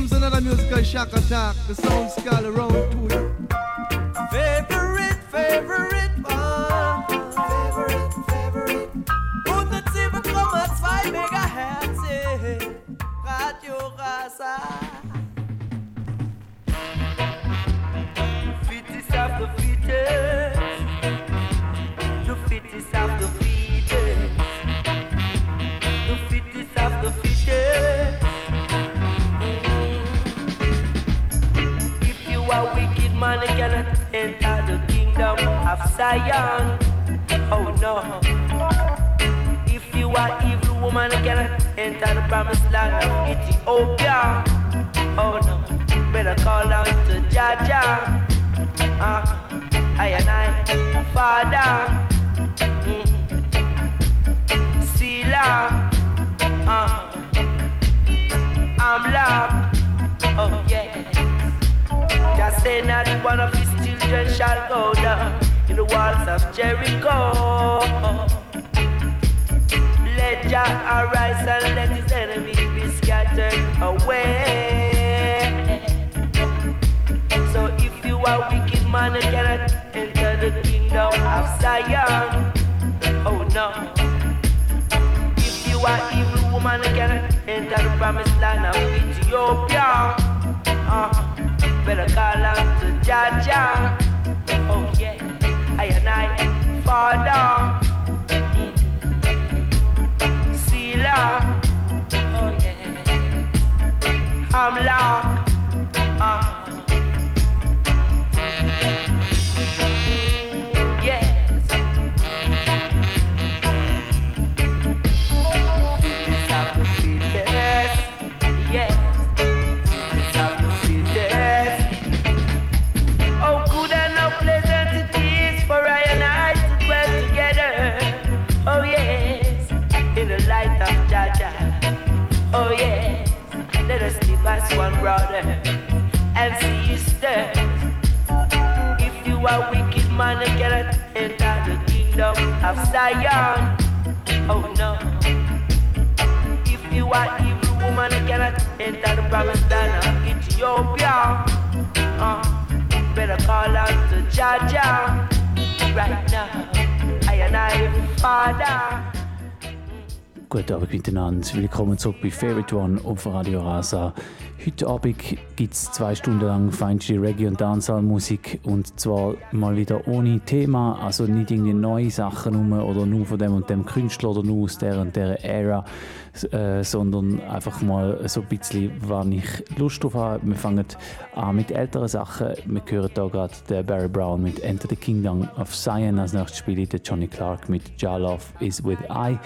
comes another musical shock attack. The sound skull around to you. Favorite, favorite Zion. Oh no. If you are evil woman, cannot enter the promised land of Ethiopia. Oh no. Better call out to Jah Jah. Uh, I and I, Father. Mm. Sila. Uh, I'm. Oh yeah. Just say not one of his children shall go down in the walls of Jericho. Let Jah arise and let his enemies be scattered away. So if you are wicked man, you cannot enter the kingdom of Zion. Oh no. If you are evil woman, you cannot enter the promised land of Ethiopia. Uh, better call out to Jah Jah. Oh yeah, I and I. Mm. Sila. Oh yeah. I'm locked. Are wicked man, cannot enter the kingdom of Zion. Oh no. If you are evil woman, cannot enter the promised land of Ethiopia. Uh, better call out to Jaja right now. I and I, Father. Guten Abend miteinander, willkommen zurück bei Favorite One auf Radio Rasa. Heute Abend gibt es zwei Stunden lang feinste Reggae- und Dancehall-Musik und zwar mal wieder ohne Thema, also nicht irgendwie neue Sachen rum oder nur von dem und dem Künstler oder nur aus der und der Ära, äh, sondern einfach mal so ein bisschen, wann ich Lust drauf habe. Wir fangen an mit älteren Sachen. Wir hören hier gerade den Barry Brown mit Enter the Kingdom of Zion. Als nächstes spiele ich den Johnny Clark mit Ja Love is with I.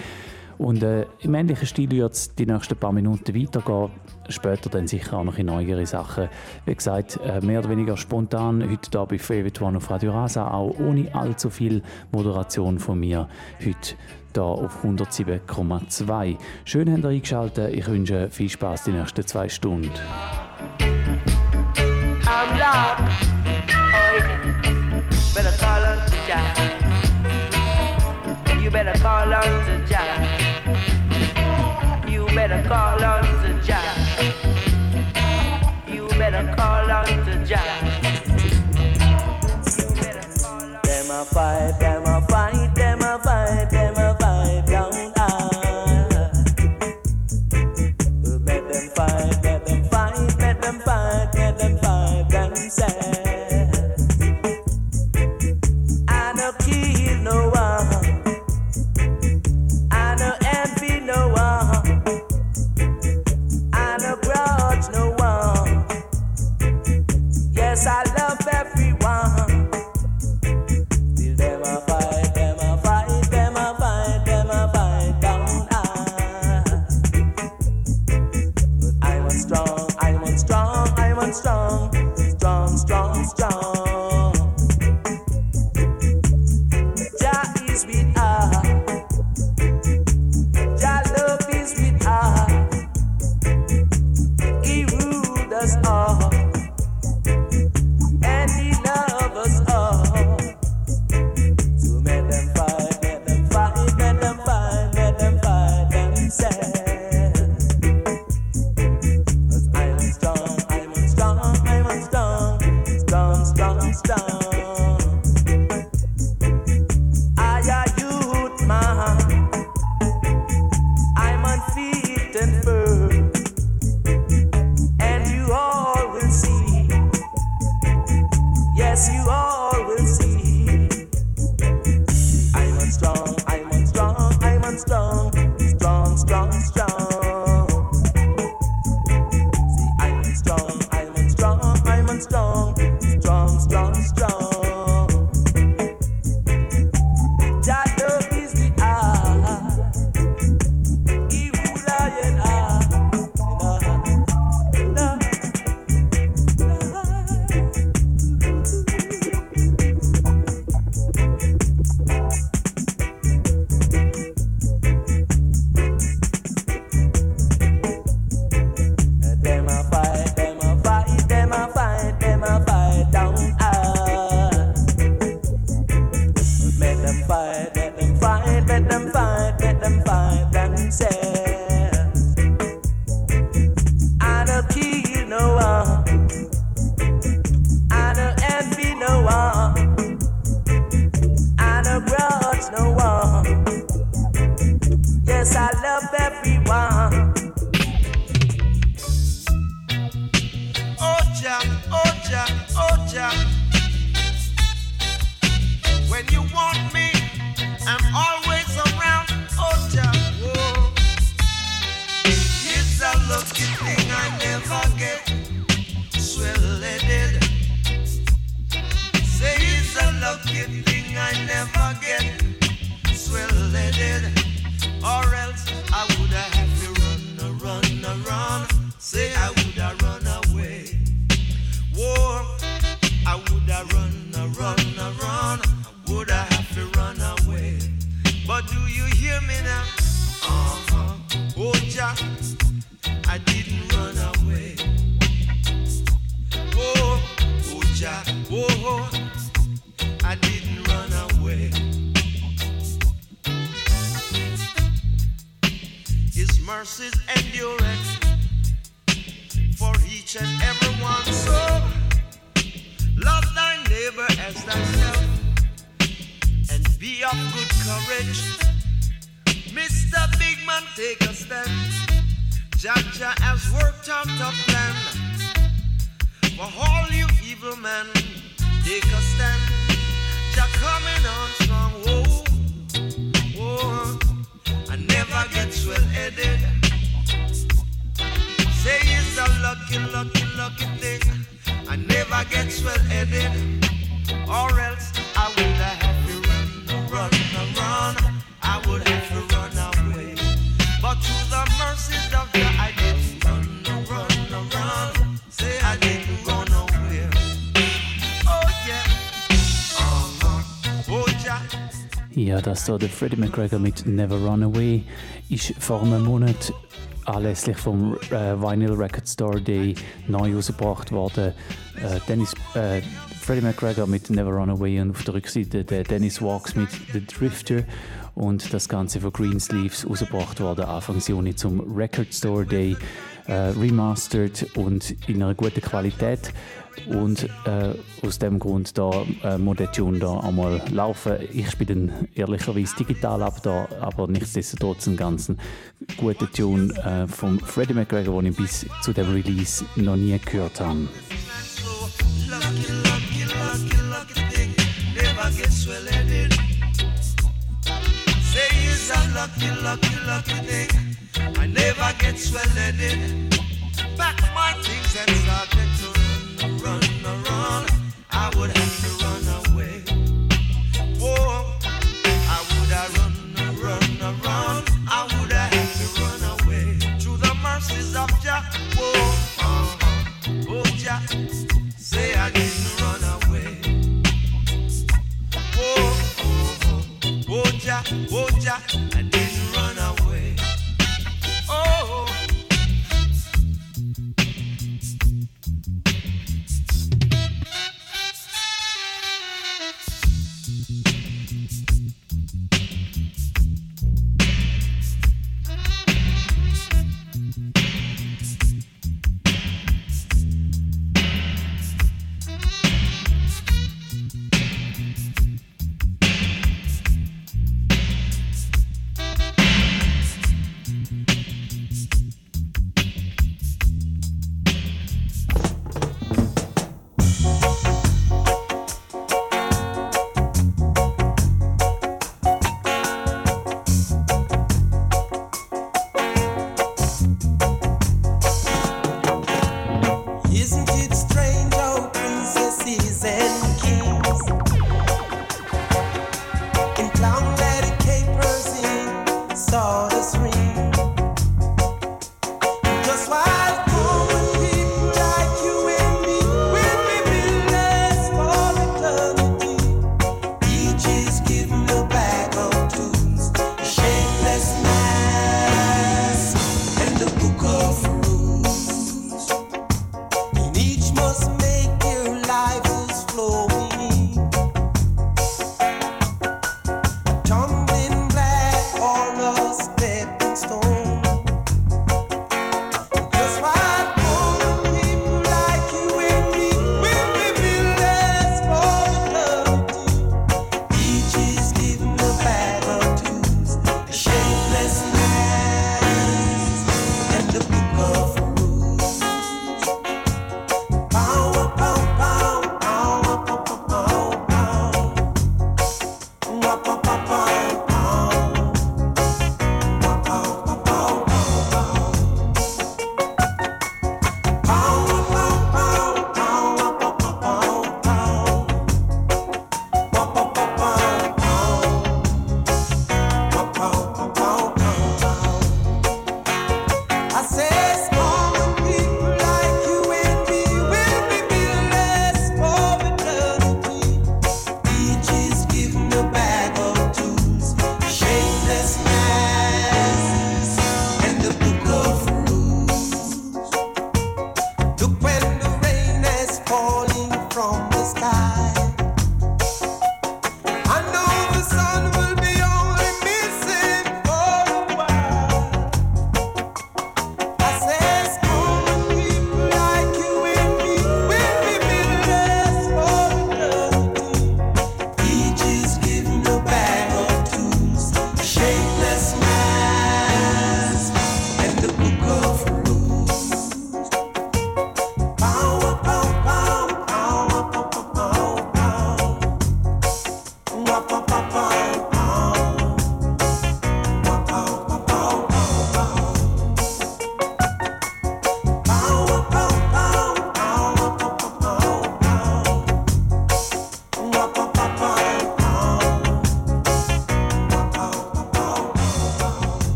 Und äh, im ähnlichen Stil wird es die nächsten paar Minuten weitergehen. Später dann sicher auch noch in neugere Sachen. Wie gesagt, äh, mehr oder weniger spontan. Heute hier bei Favorite One auf Radio Rasa, auch ohne allzu viel Moderation von mir. Heute hier auf 107,2. Schön habt ihr eingeschaltet. Ich wünsche viel Spaß die nächsten zwei Stunden. I'm better call on to Jah. You better call on da der Freddie McGregor mit Never Run Away ist vor einem Monat anlässlich vom äh, Vinyl Record Store Day neu herausgebracht worden. Äh, Dennis, äh, Freddie McGregor mit Never Run Away und auf der Rückseite der Dennis Walks mit The Drifter und das Ganze von Greensleeves rausgebracht worden Anfang Juni zum Record Store Day. Äh, remastered und in einer guten Qualität. Und äh, aus dem Grund da äh, muss der Tune da einmal laufen. Ich spiele den ehrlicherweise digital ab, da, aber nichtsdestotrotz einen ganz guten Tune äh, von Freddie McGregor, den ich bis zu dem Release noch nie gehört habe. Lucky, lucky, lucky thing. I never get swelled in. Back my things and started to run, run. I would have to run away. Whoa, I would have run, run, run. I would have had to run away to the mercies of Jah. Whoa, uh-huh. oh Jah, say I didn't run away. Whoa, uh-huh. oh, oh, oh Jah, oh Jah, I didn't.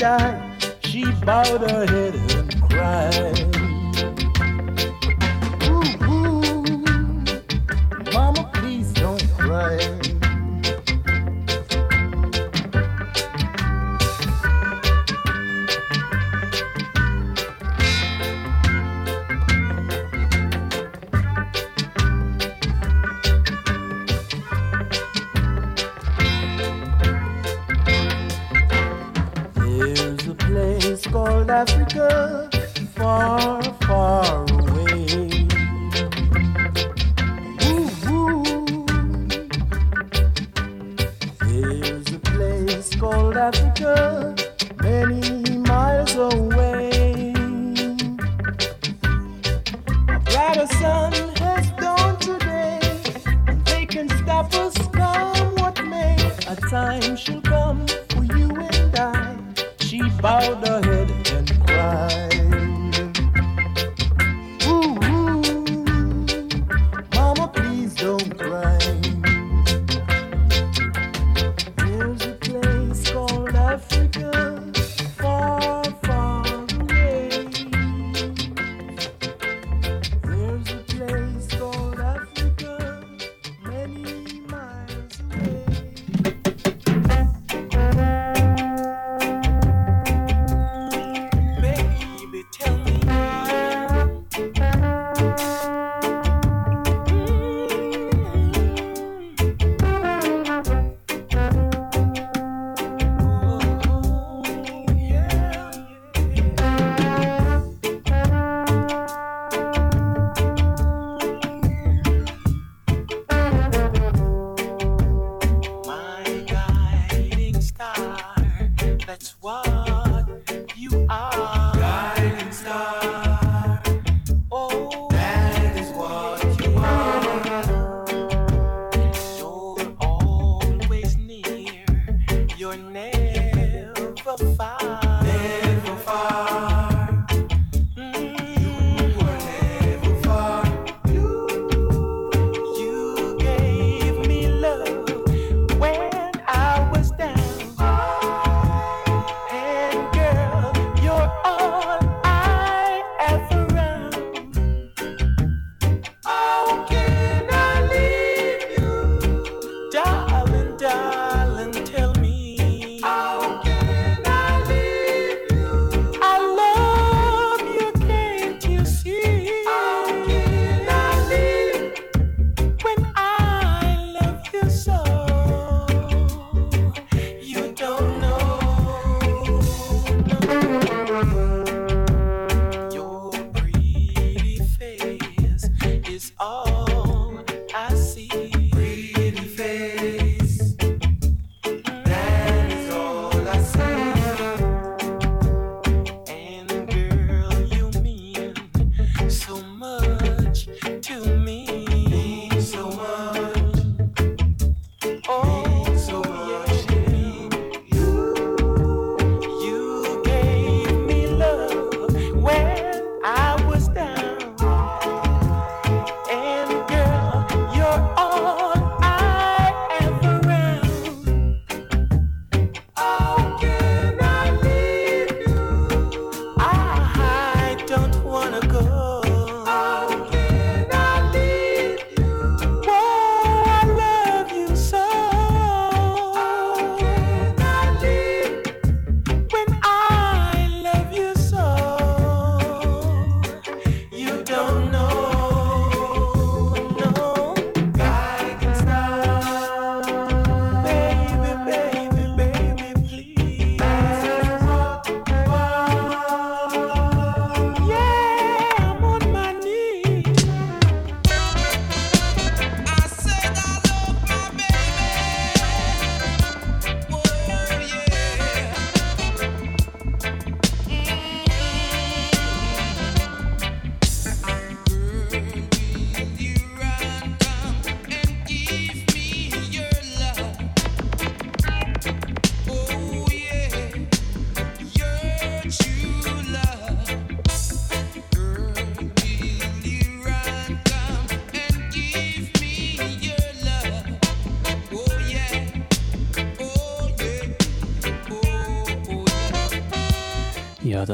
She bowed her head and cried.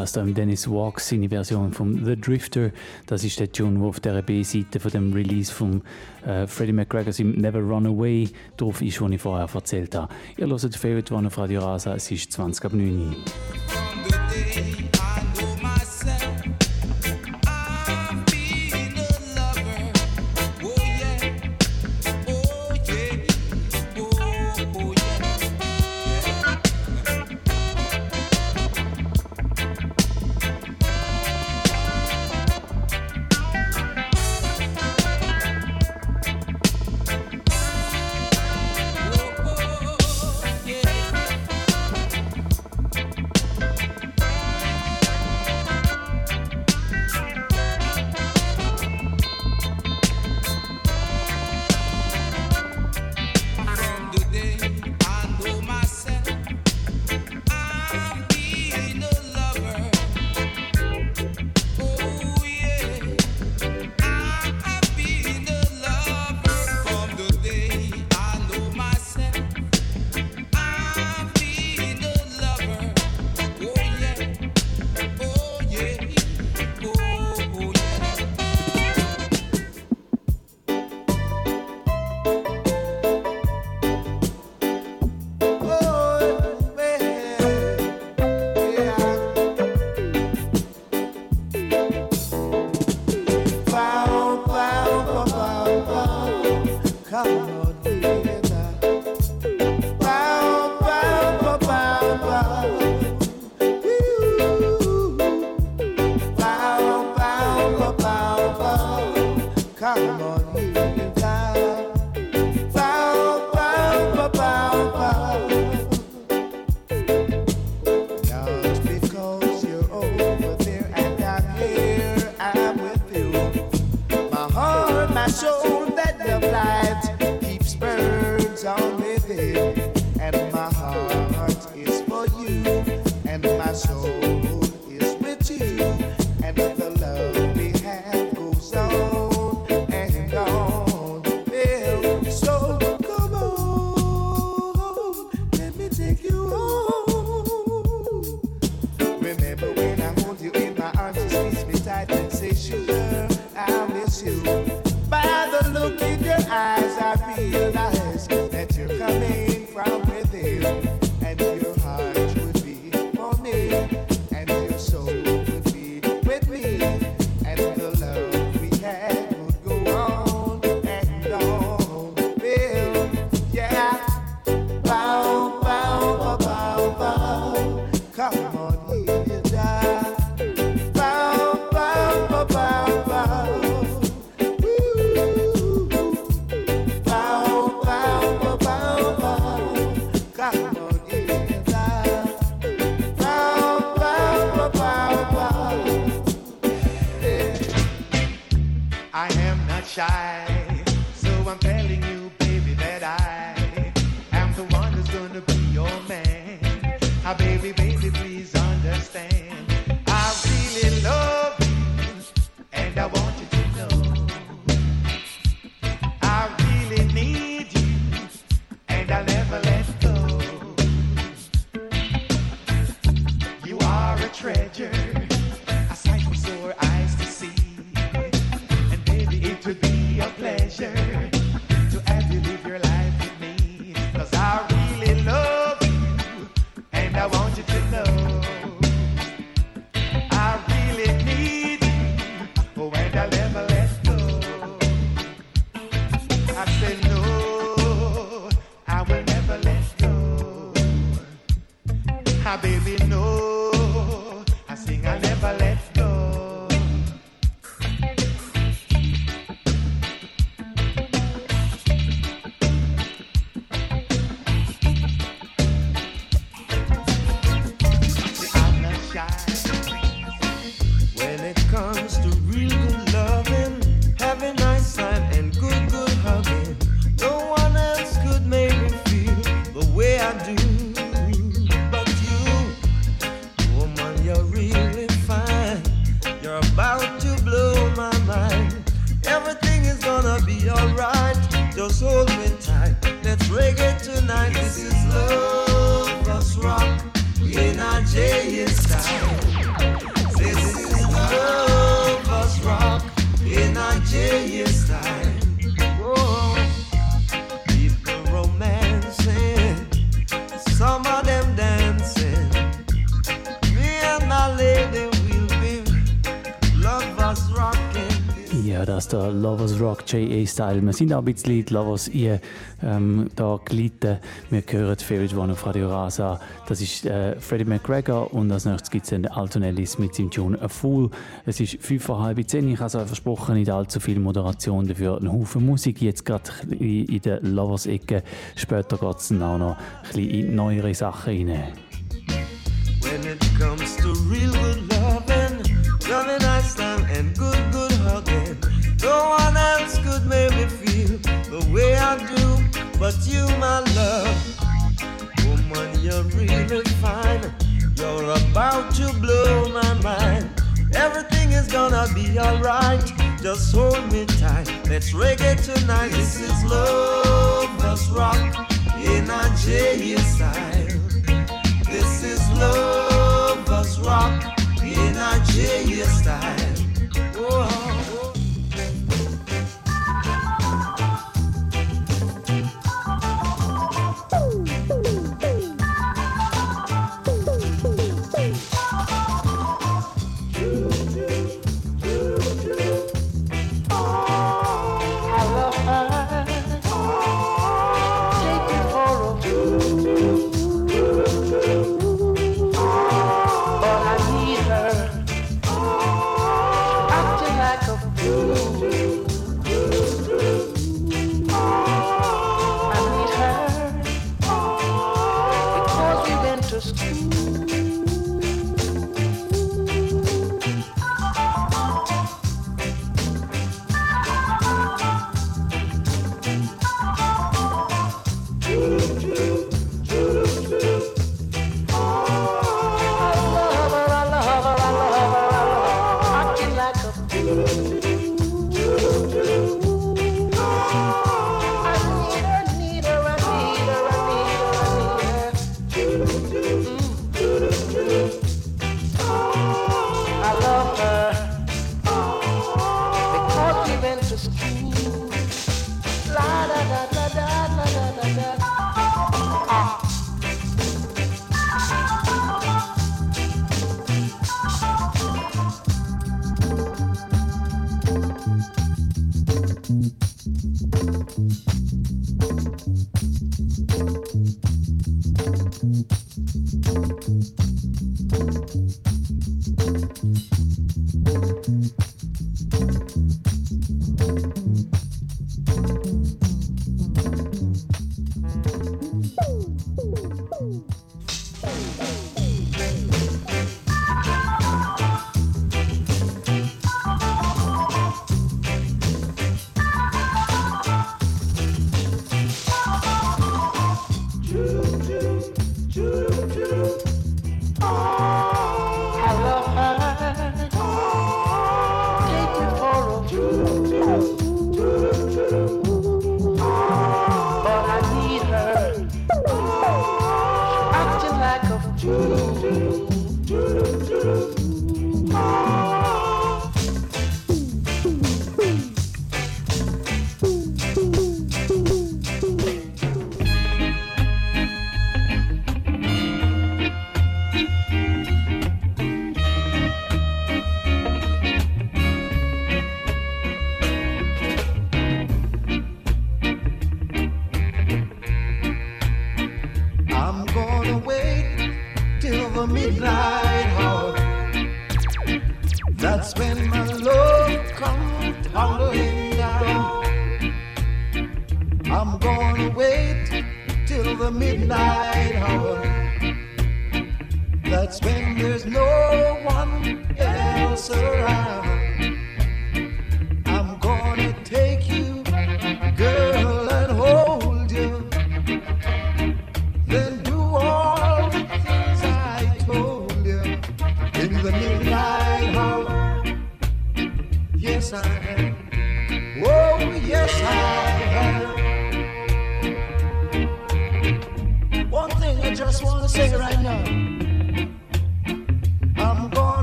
das da im Dennis Walks seine Version von The Drifter. Das ist der Tune, der auf der B-Seite von dem Release von äh, Freddie McGregor's Never Run Away drauf ist, den ich vorher erzählt habe. Ihr hört Favorite One auf Radio Rasa, es ist 20 ab 9 Uhr. J.A.-Style. Wir sind auch ein bisschen die Lovers hier ähm, da gelitten. Wir hören Favorite One auf Radio Rasa. Das ist äh, Freddie McGregor und als nächstes gibt es dann Altonellis mit seinem Tune A Fool. Es ist fünf vor halb zehn. Ich habe es euch versprochen, nicht allzu viel Moderation dafür. Ein Haufen Musik jetzt gerade in, der Lovers-Ecke. Später geht es dann auch noch ein bisschen in neuere Sachen rein. When it comes to real good loving, loving time and good, good. No one else could make me feel the way I do, but you, my love. Woman, you're really fine. You're about to blow my mind. Everything is gonna be alright. Just hold me tight. Let's reggae tonight. This is love, us rock in a J style. This is love, us rock in a J style.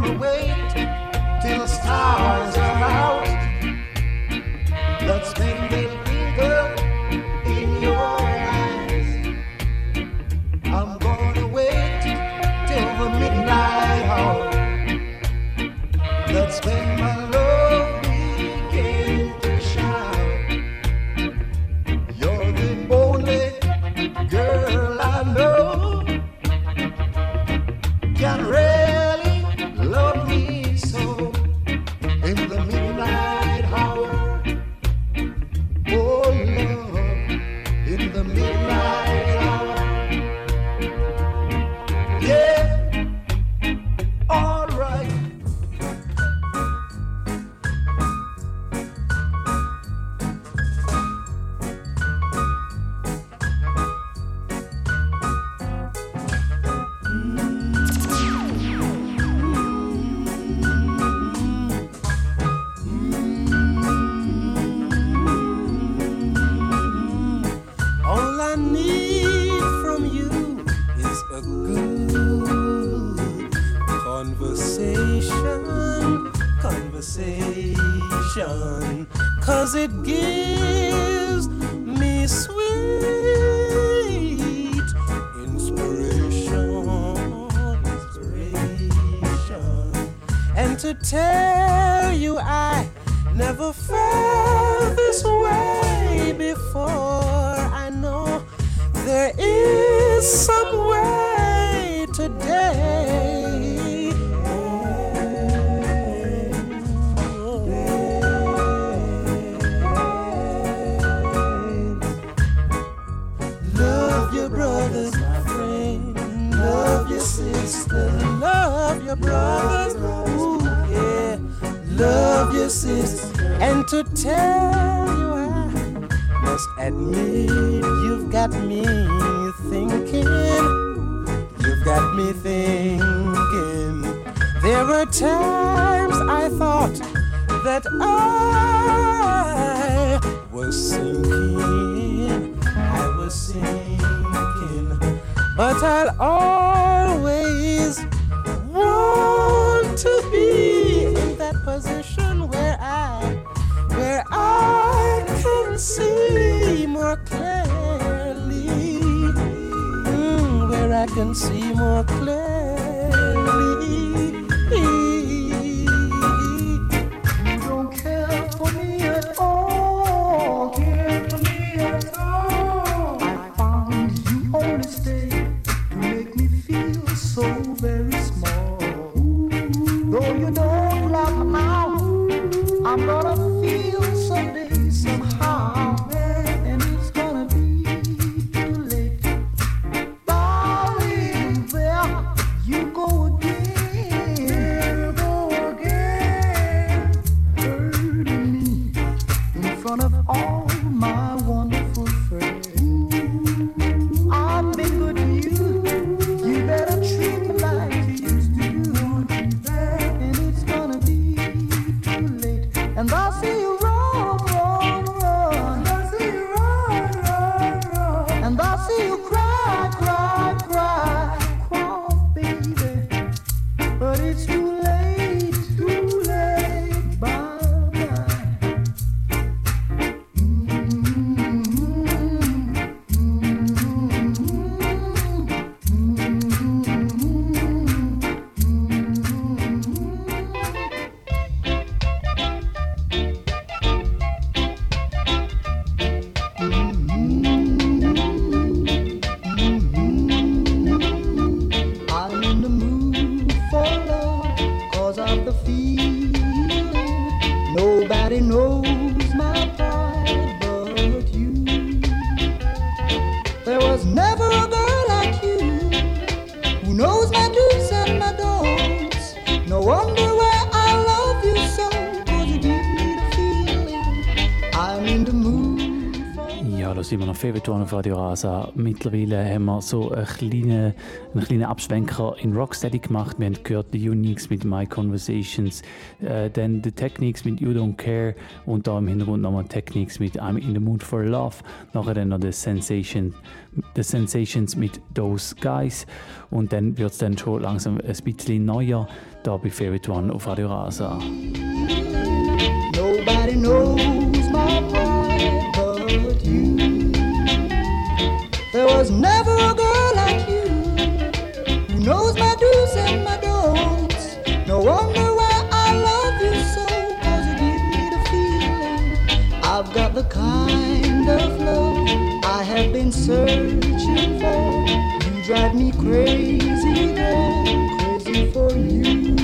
So very small. Feuilleton auf Radio Rasa. Mittlerweile haben wir so einen kleinen, einen kleinen Abschwenker in Rocksteady gemacht. Wir haben gehört die Unix mit My Conversations, äh, dann die Techniques mit You Don't Care und da im Hintergrund nochmal Techniques mit I'm in the Mood for Love. Nachher dann noch The, Sensation, the Sensations mit Those Guys und dann wird es dann schon langsam ein bisschen neuer da bei Favorite One auf Radio Rasa. Nobody knows was never a girl like you who knows my do's and my don'ts. No wonder why I love you so, cause you give me the feeling I've got the kind of love I have been searching for. You drive me crazy, girl, crazy for you.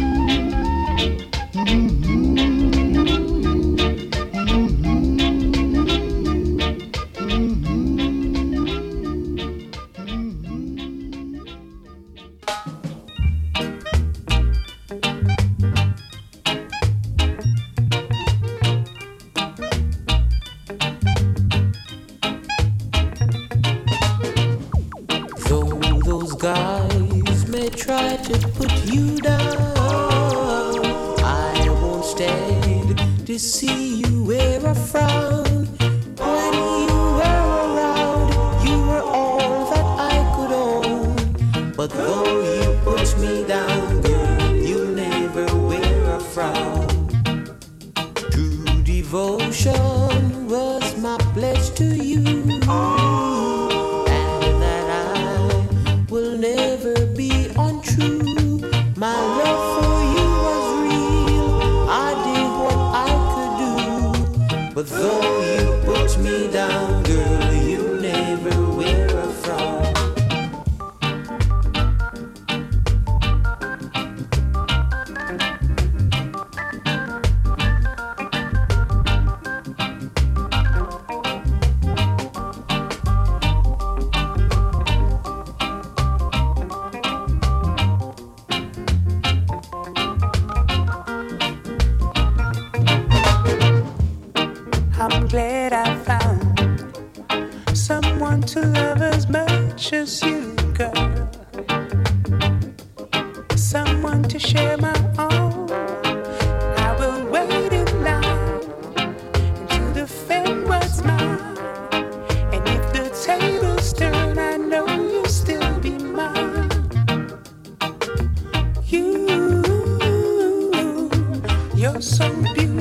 You're so beautiful.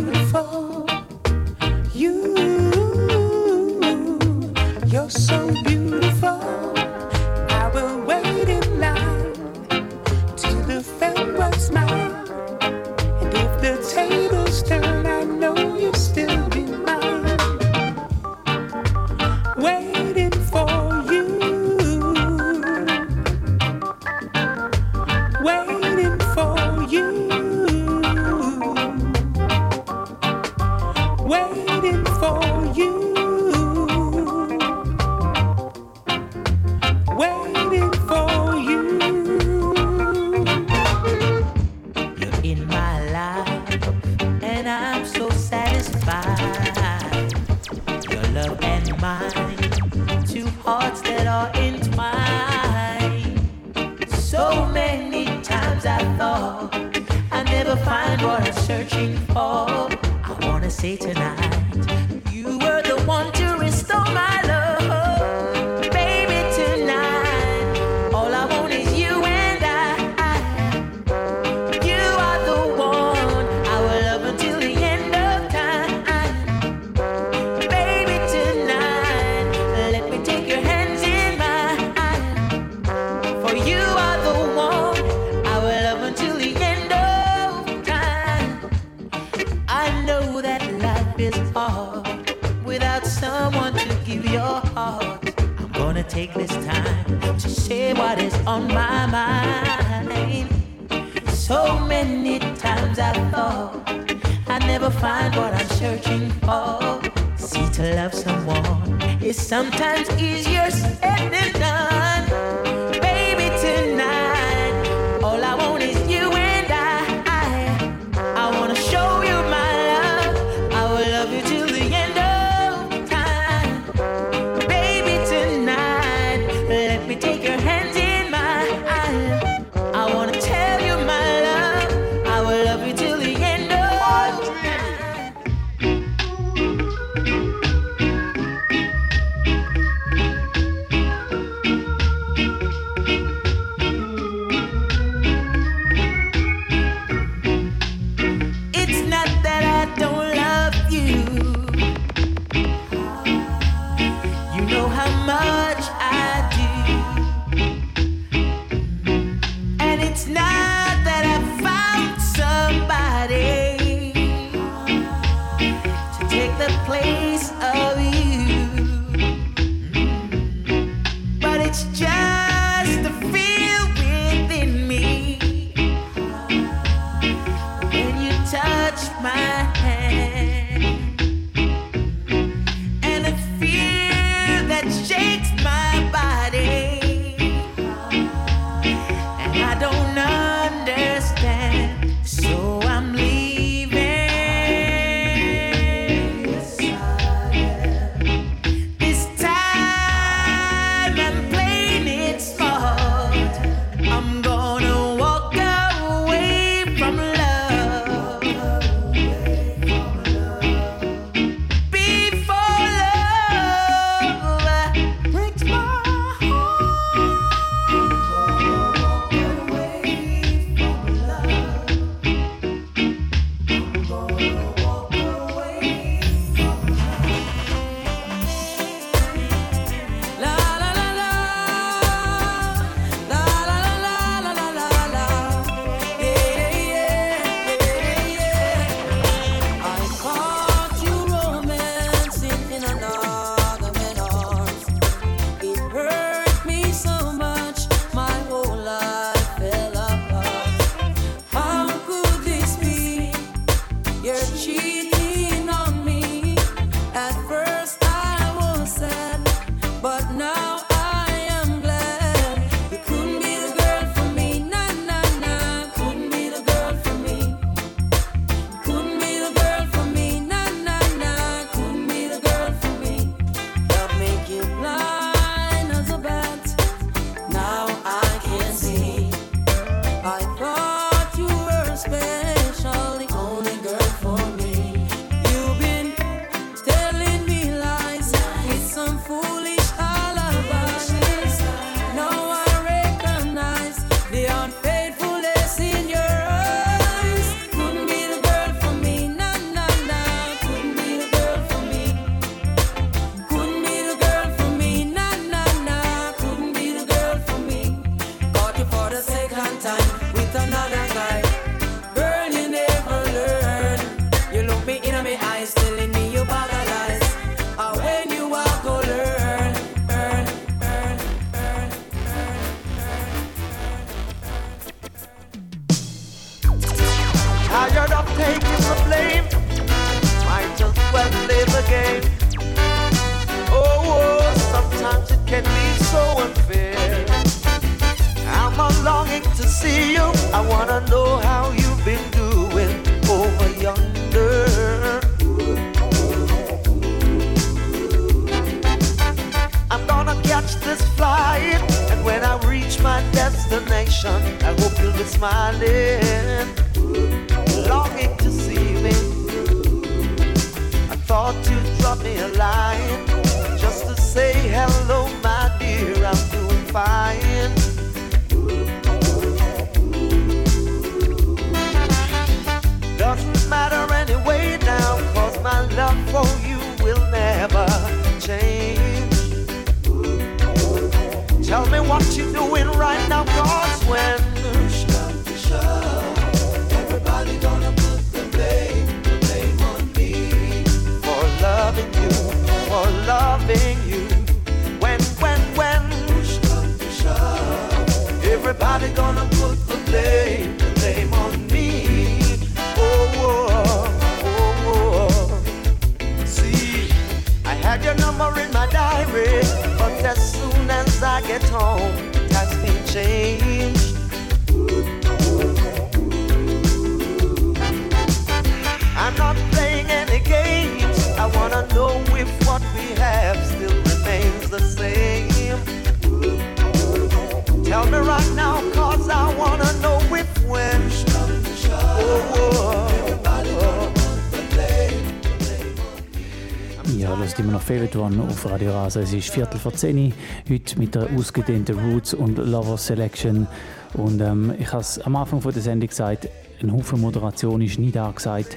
Auf Radio Rasa. Es ist Viertel vor 10 Uhr, heute mit der ausgedehnten Roots und Lover Selection. Und ähm, ich habe es am Anfang der Sendung gesagt, ein Haufen Moderation ist nie da gesagt.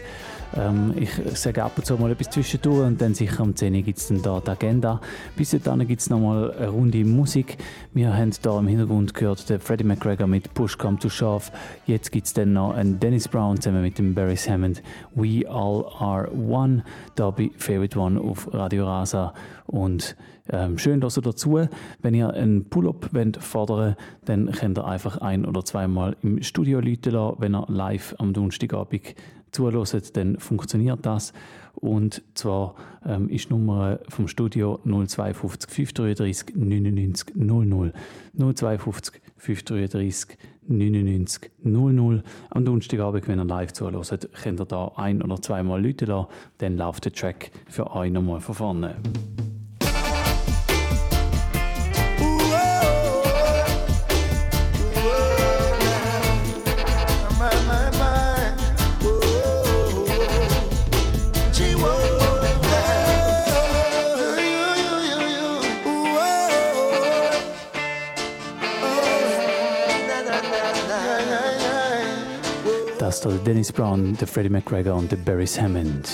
Ähm, ich sage ab und zu mal etwas zwischendurch und dann sicher um 10 Uhr gibt es dann da die Agenda. Bis dahin gibt es nochmal eine Runde Musik. Wir haben hier im Hintergrund gehört den Freddie McGregor mit Push Come to Shove. Jetzt gibt es dann noch einen Dennis Brown zusammen mit dem Barry Hammond. We All Are One. Da bei Favorite One auf Radio Rasa. Und ähm, schön, dass ihr dazu. Wenn ihr einen Pull-up fordern dann könnt ihr einfach ein- oder zweimal im Studio läuten lassen, wenn ihr live am Donnerstagabend zuhört, dann funktioniert das. Und zwar ähm, ist die Nummer vom Studio 052 533 99 00. 052 533 99 00. Am Donnerstagabend, wenn ihr live zuhört, könnt ihr da ein- oder zweimal läuten lassen. Dann läuft der Track für euch nochmal von vorne. Ist Dennis Brown, the Freddie McGregor und der Barry Hammond.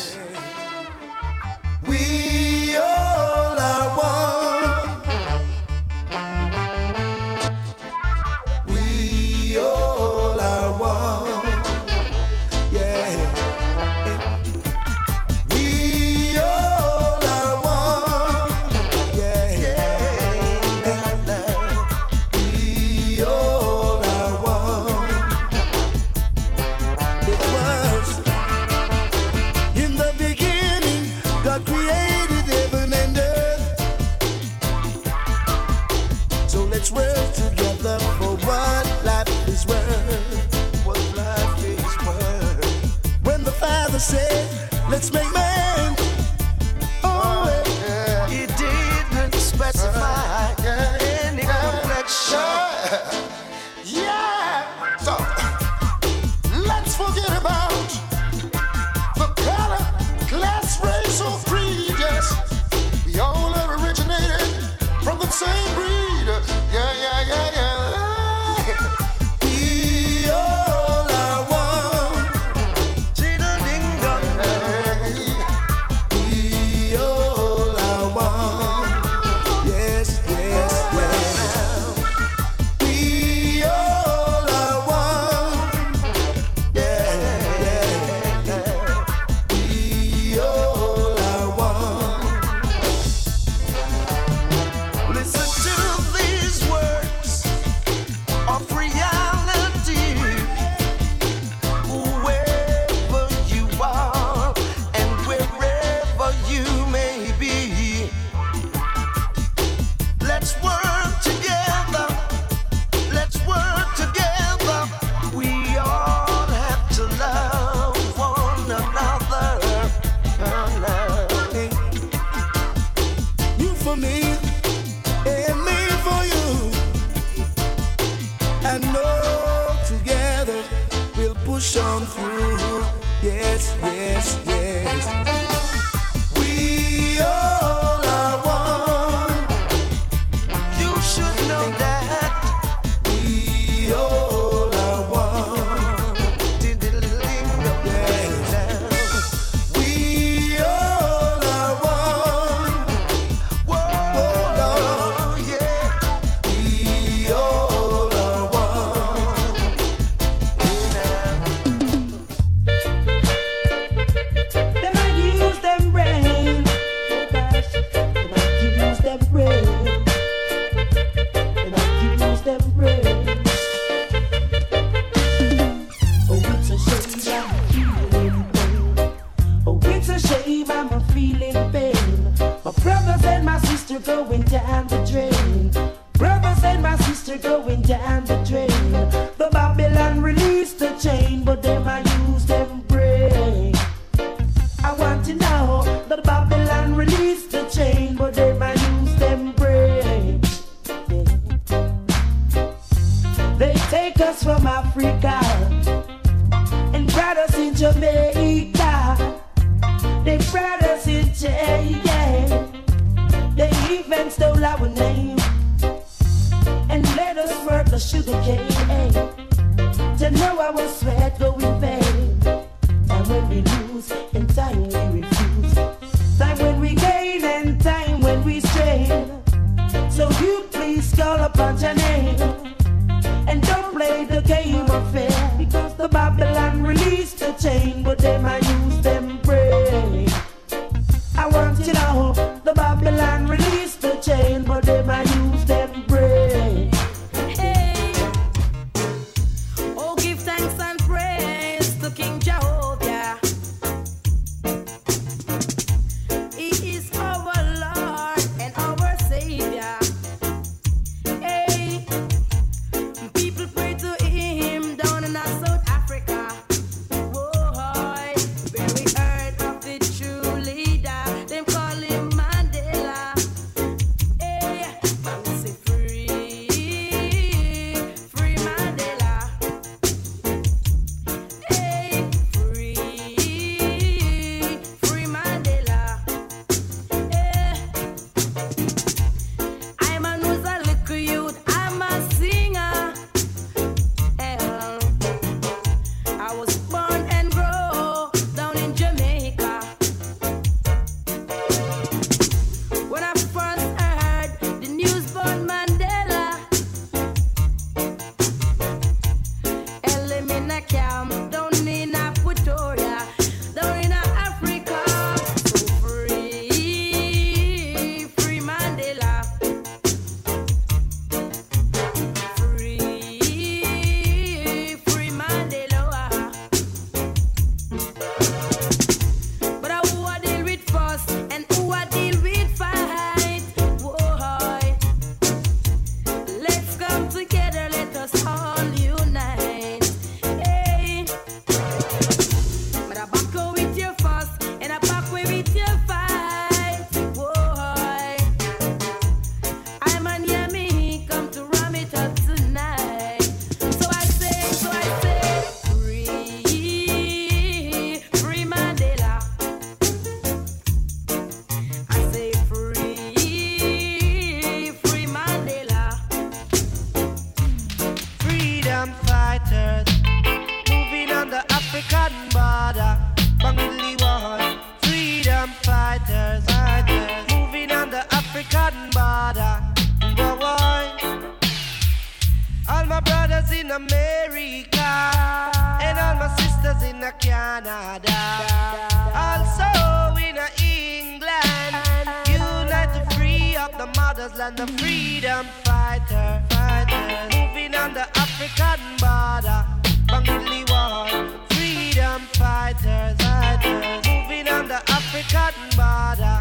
Motherland, the freedom fighter. Fighters. Moving on the African border. Bangili war. Freedom fighters. Fighters. Moving on the African border.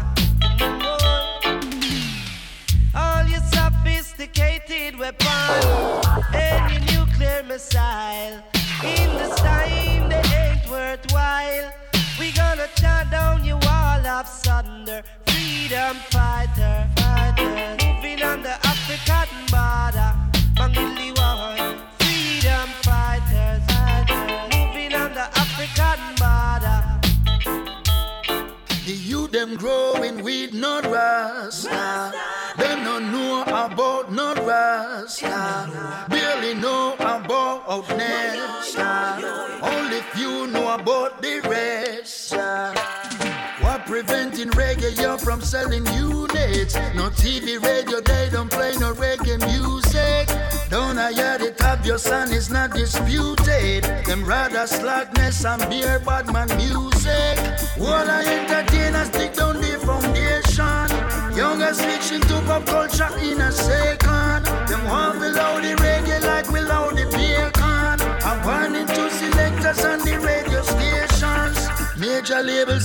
All your sophisticated weapons and your nuclear missile. Preventing reggae you from selling units? No TV, radio, they don't play no reggae music. Don't I hear the top your son is not disputed. Them rather slackness and beer badman music. All I entertainers dig down the foundation. Younger switching to pop culture in a second. Them want below the reggae like below the bacon. I'm warning to radio stations.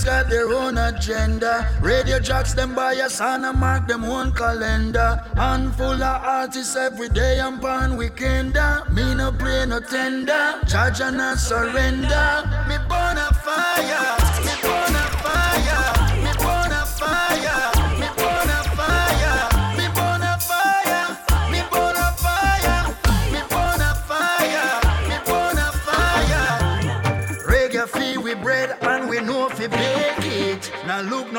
Got their own agenda. Radio jocks them a son and mark them own calendar. Handful of artists every day and pan weekend. Me no play no tender. Charge and not surrender. Me burn a fire. Me burn a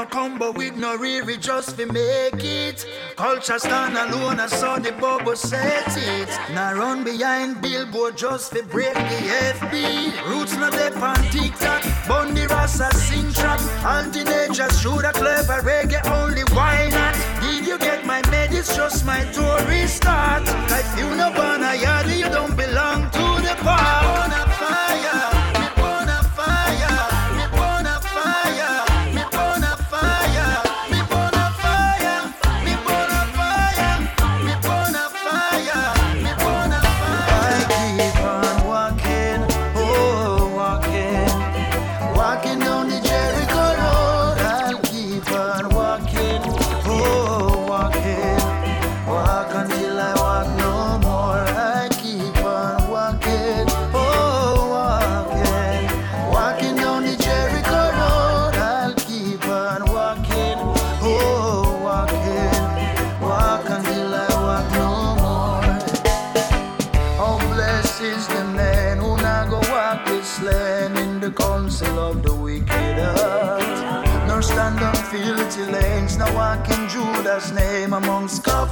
Combo with no riri just fi make it. Culture stand alone and saw the bubble set it. Now run behind billboard just fi break the FB. Roots not dep on TikTok. Bundy Rasa sing trap. All teenagers shoot a clever reggae only why not? Did you get my med? It's just my tourist start. If you no born a you don't belong to the park.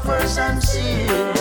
first I'm seeing.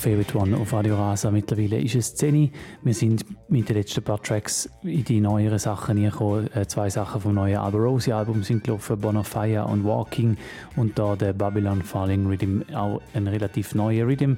Favorite One auf Radio Rasa. Mittlerweile ist es 10 Uhr. Wir sind mit den letzten paar Tracks in die neueren Sachen reingekommen. Äh, zwei Sachen vom neuen Alba Rosie Album sind gelaufen, Bonafire und Walking. Und da der Babylon Falling Rhythm, auch ein relativ neuer Rhythm.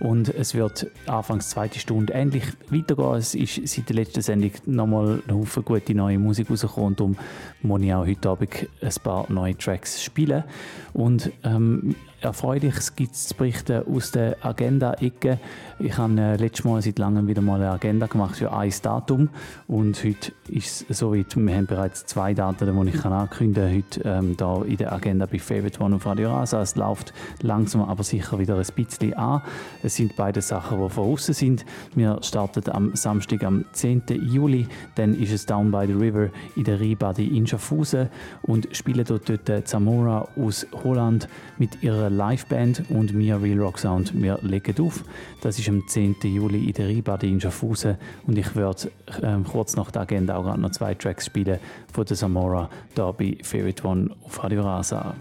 Und es wird anfangs zweite Stunde ähnlich weitergehen. Es ist seit der letzten Sendung nochmal ein Haufen gute neue Musik rausgekommen. Und darum muss ich auch heute Abend ein paar neue Tracks spielen. Und ähm, Erfreuliches gibt es zu berichten aus der Agenda-Ecke. Ich habe äh, letztes Mal seit langem wieder mal eine Agenda gemacht für ein Datum und heute ist es soweit, wir haben bereits zwei Daten, die ich kann ankündigen kann, heute ähm, da in der Agenda bei Favorite One auf Radio Rasa. Es läuft langsam aber sicher wieder ein bisschen an. Es sind beide Sachen, die voraus sind. Wir starten am Samstag, am 10. Juli, dann ist es Down by the River in der Rheinbadi in Schaffhausen und spielen dort, dort Zamora aus Holland mit ihrer Liveband und mir Real Rock Sound. Wir legen auf. Das ist am 10. Juli in der Rheinbadi in Schaffhausen und ich werde ähm, kurz nach der Agenda auch noch zwei Tracks spielen von der Zamora da bei Favorite One auf Radio Rasa.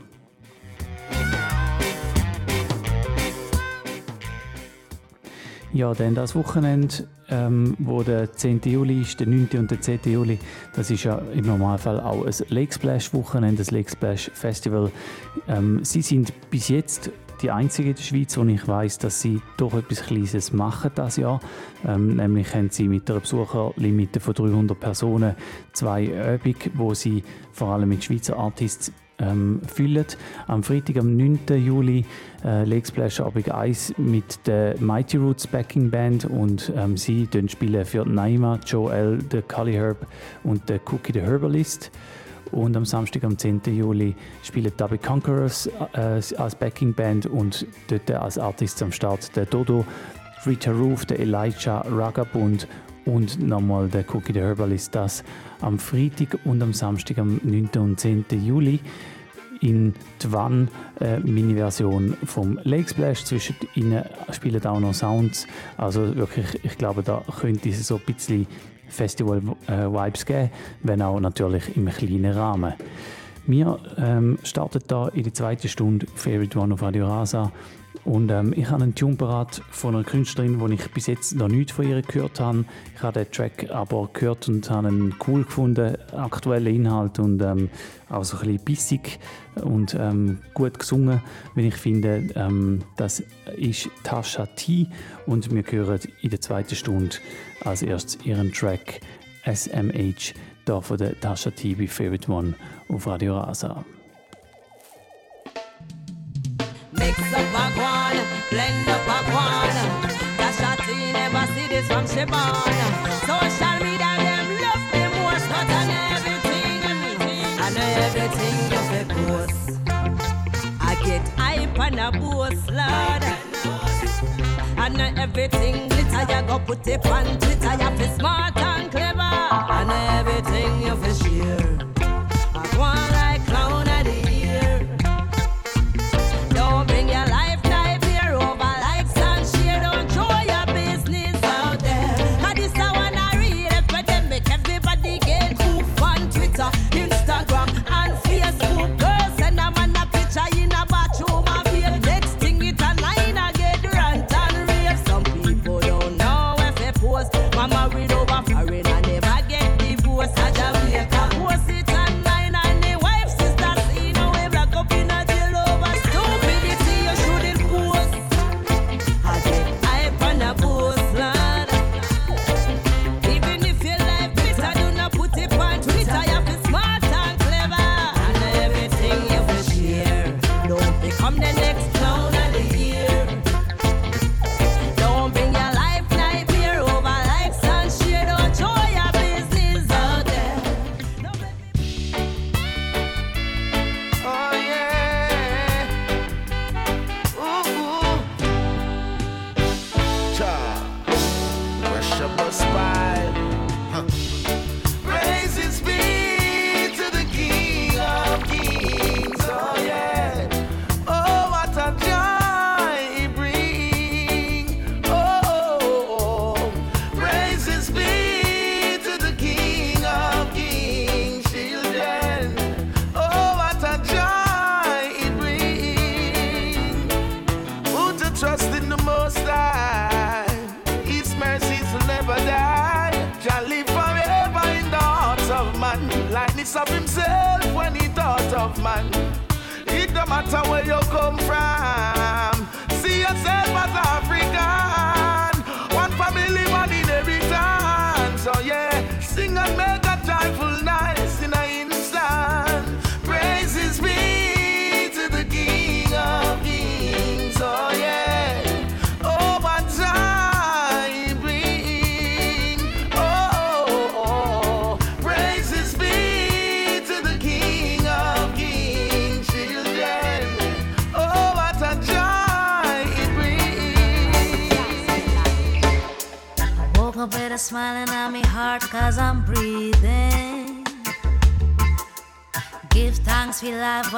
Ja, dann das Wochenende, ähm, wo der 10. Juli ist, der 9. und der 10. Juli, das ist ja im Normalfall auch ein Lake Splash Wochenende, das Lake Splash Festival. Ähm, sie sind bis jetzt die einzige in der Schweiz, wo ich weiß, dass sie doch etwas Kleines machen das Jahr. Ähm, nämlich haben sie mit einer Besucherlimite von 300 Personen zwei Übungen, wo sie vor allem mit Schweizer Artists ähm, füllen. Am Freitag, am 9. Juli, äh, Lake Splash Abend 1 mit der Mighty Roots Backing Band und ähm, sie spielen für Naima, Joel, der Cully Herb und der Cookie the Herbalist. Und am Samstag, am 10. Juli, spielen Double Conquerors äh, als Backing Band und dort als Artist am Start der Dodo, Rita Roof, der Elijah Ragabund und nochmal der Cookie the Herbalist. Das am Freitag und am Samstag, am 9. und 10. Juli in Twan äh, Mini-Version vom Lake Splash. Zwischen ihnen spielen auch noch Sounds. Also wirklich, ich glaube, da könnte es so ein bisschen Festival-Vibes geben, wenn auch natürlich im kleinen Rahmen. Wir ähm, starten da in die zweite Stunde Favorite One auf Radio Rasa. Und ähm, ich habe einen Tune parat von einer Künstlerin, wo ich bis jetzt noch nichts von ihr gehört habe. Ich habe den Track aber gehört und habe ihn cool gefunden, aktuellen Inhalt und ähm, auch so ein bisschen bissig und ähm, gut gesungen, wenn ich finde. Ähm, das ist Tasha T und wir hören in der zweiten Stunde als erstes ihren Track SMH da von der Tasha T bei Favorite One auf Radio Rasa. Mix up a guan, blend up a. That shotty never see this from Shebon. Social media them love the most, but and everything. and everything you fi post. I get hype and a boast, Lord. And everything glitter, you go put it on Twitter. You fi smart and clever, and everything you fi share. I want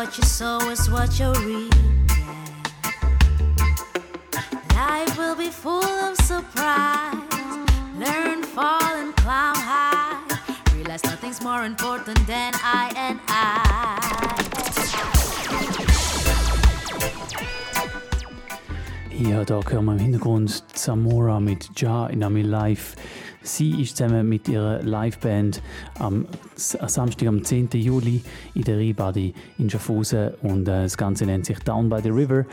what you sow is what you reap. Life will be full of surprise. Learn, fall, and climb high. Realize nothing's more important than I and I. Ja, da hören wir im Hintergrund Zamora mit Ja in Ami Live. Sie ist zusammen mit ihrer Liveband am Samstag, am 10. Juli in der Ribadi in Schaffhausen und äh, das Ganze nennt sich Down by the River.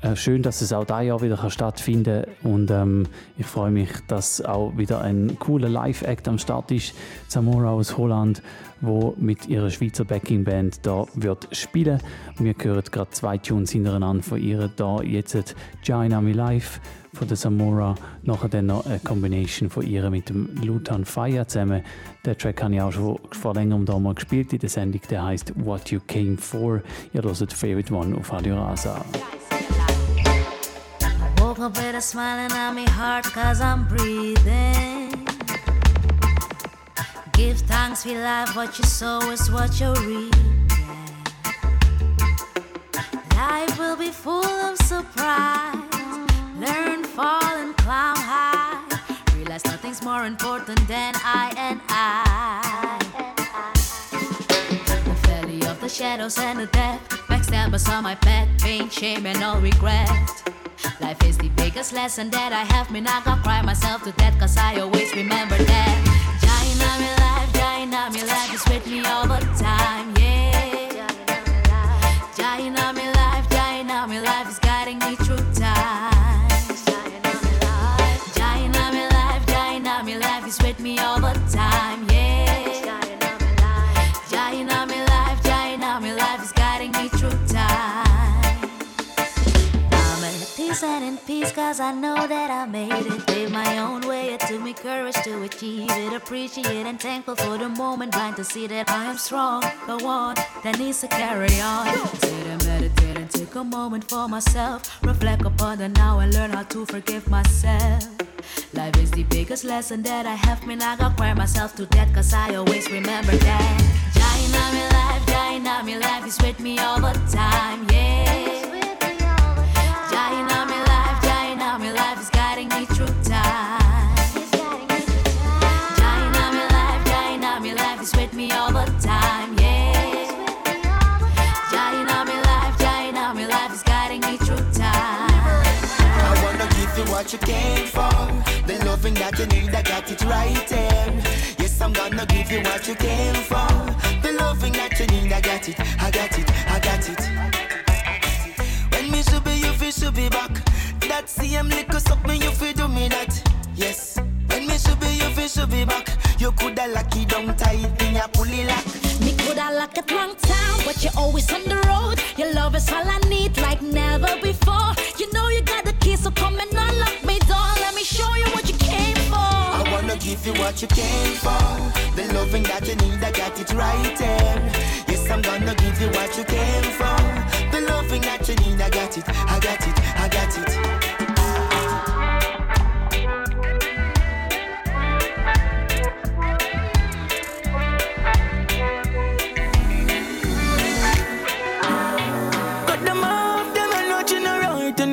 Äh, schön, dass es auch dieses Jahr wieder stattfinden und ähm, ich freue mich, dass auch wieder ein cooler Live-Act am Start ist. Zamora aus Holland, wo mit ihrer Schweizer Backing-Band da wird spielen. Wir hören gerade zwei Tunes hintereinander von ihr da jetzt Jainami Live von der Zamora, nachher dann noch eine Combination von ihr mit dem Lutan Fire zusammen. Den Track habe ich auch schon vor längerem da mal gespielt in der Sendung, der heißt What You Came For. Ihr hört Favorite One auf Radio Rasa. Woke up with a smile on my heart cause I'm breathing. Give thanks for life, what you sow is what you reap. Life will be full of surprise. Learn, fall, and climb high. Realize nothing's more important than I and I. shadows and the death. Backstabbers on my path, pain, shame, and all regret. Life is the biggest lesson that I have. Me not gonna cry myself to death, cause I always remember that. Dying on my life, dying on my life is with me all the time, yeah. Dying on my life, cause I know that I made it. Pave my own way, it took me courage to achieve it. Appreciate and thankful for the moment, blind to see that I am strong, the one that needs to carry on. Sit and meditate and take a moment for myself. Reflect upon the now and learn how to forgive myself. Life is the biggest lesson that I have been. I got cry myself to death, cause I always remember that. Me on me life is with me all the time, yeah. What you came for. The loving that you need, I got it right there. Yes, I'm gonna give you what you came for. The loving that you need, I got it, I got it, I got it. When me should be, you feel should be back. That same little something you feel do me that. Yes. When me should be, you feel should be back. You coulda lucky down tight in your pulley lock. Me coulda lock it wrong time, but you're always on the road. Your love is all I need, like never before. What you came for. The loving that you need, I got it right there. Yes, I'm gonna give you what you came for. The loving that you need, I got it, I got it,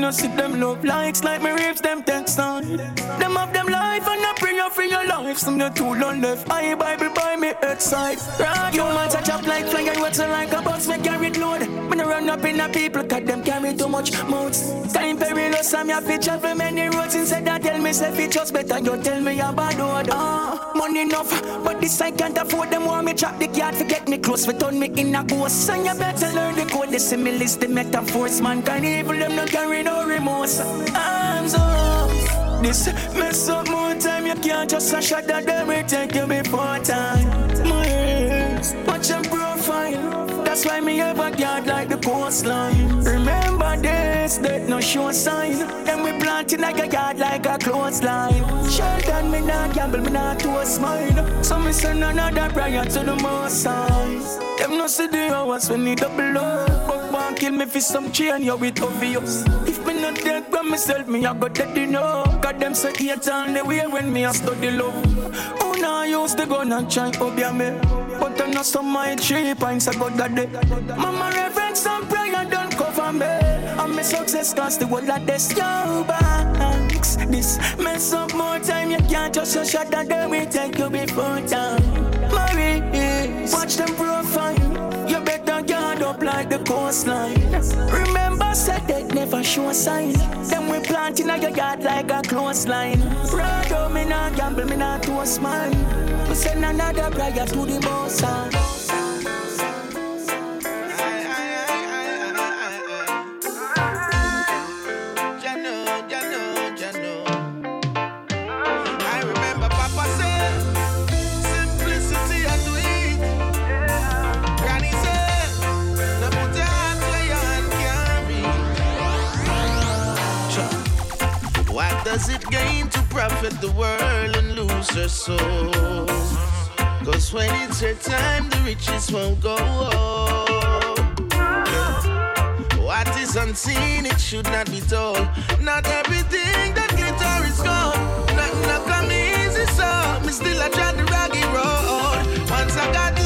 you see them love likes like me rapes them text on. Them have them life and I pray you for your life. Some the two don't left. I Bible by me headside. Right, you man touch up like fly and what's like a box me carry load. When I run up in a people, cut them carry too much mouths. Time perilous, I'm your fit travel many roads. Instead of tell me it just better, you tell me about road. Ah, money enough, but this I can't afford them. Want me trap the yard, forget me close, for turn me in a ghost. And you better learn the code, the similes, the metaphors. Mankind evil, them not carry no remorse. Arms up. This mess up more time, you can't just a shot at them, it take you before time. My ears, watch your profile. That's why me a guard like the coastline. Remember this, that no sure sign. Then we planting like a yard like a clothesline. Sheldon, me not gamble, me not to a smile. So me send another prayer to the most high. Them no see the hours when need double up. But one kill me for some chain, yo, it obvious. If me not take by myself, me I got that know. Got them say hate on the way when me I study love. Oh, now I use the gun and try obey me. But I'm not some my three pints I got that day. Mama reverence and me. A success cause the world like this yo banks. This mess up more time, you can't just a shot at them, we take you before time. Marie, watch them profile. You better guard up like the coastline. Remember, said they never show a sign. Then we planting in your yard like a clothesline. Rado, oh, me not gamble, me not to a smile. We send another prayer to the most does it gain to profit the world and lose her soul? Cause when it's her time, the riches won't go up. What is unseen, it should not be told. Not everything that glitter is gold. Nothing not come easy, so me still I try the rocky road. Once I got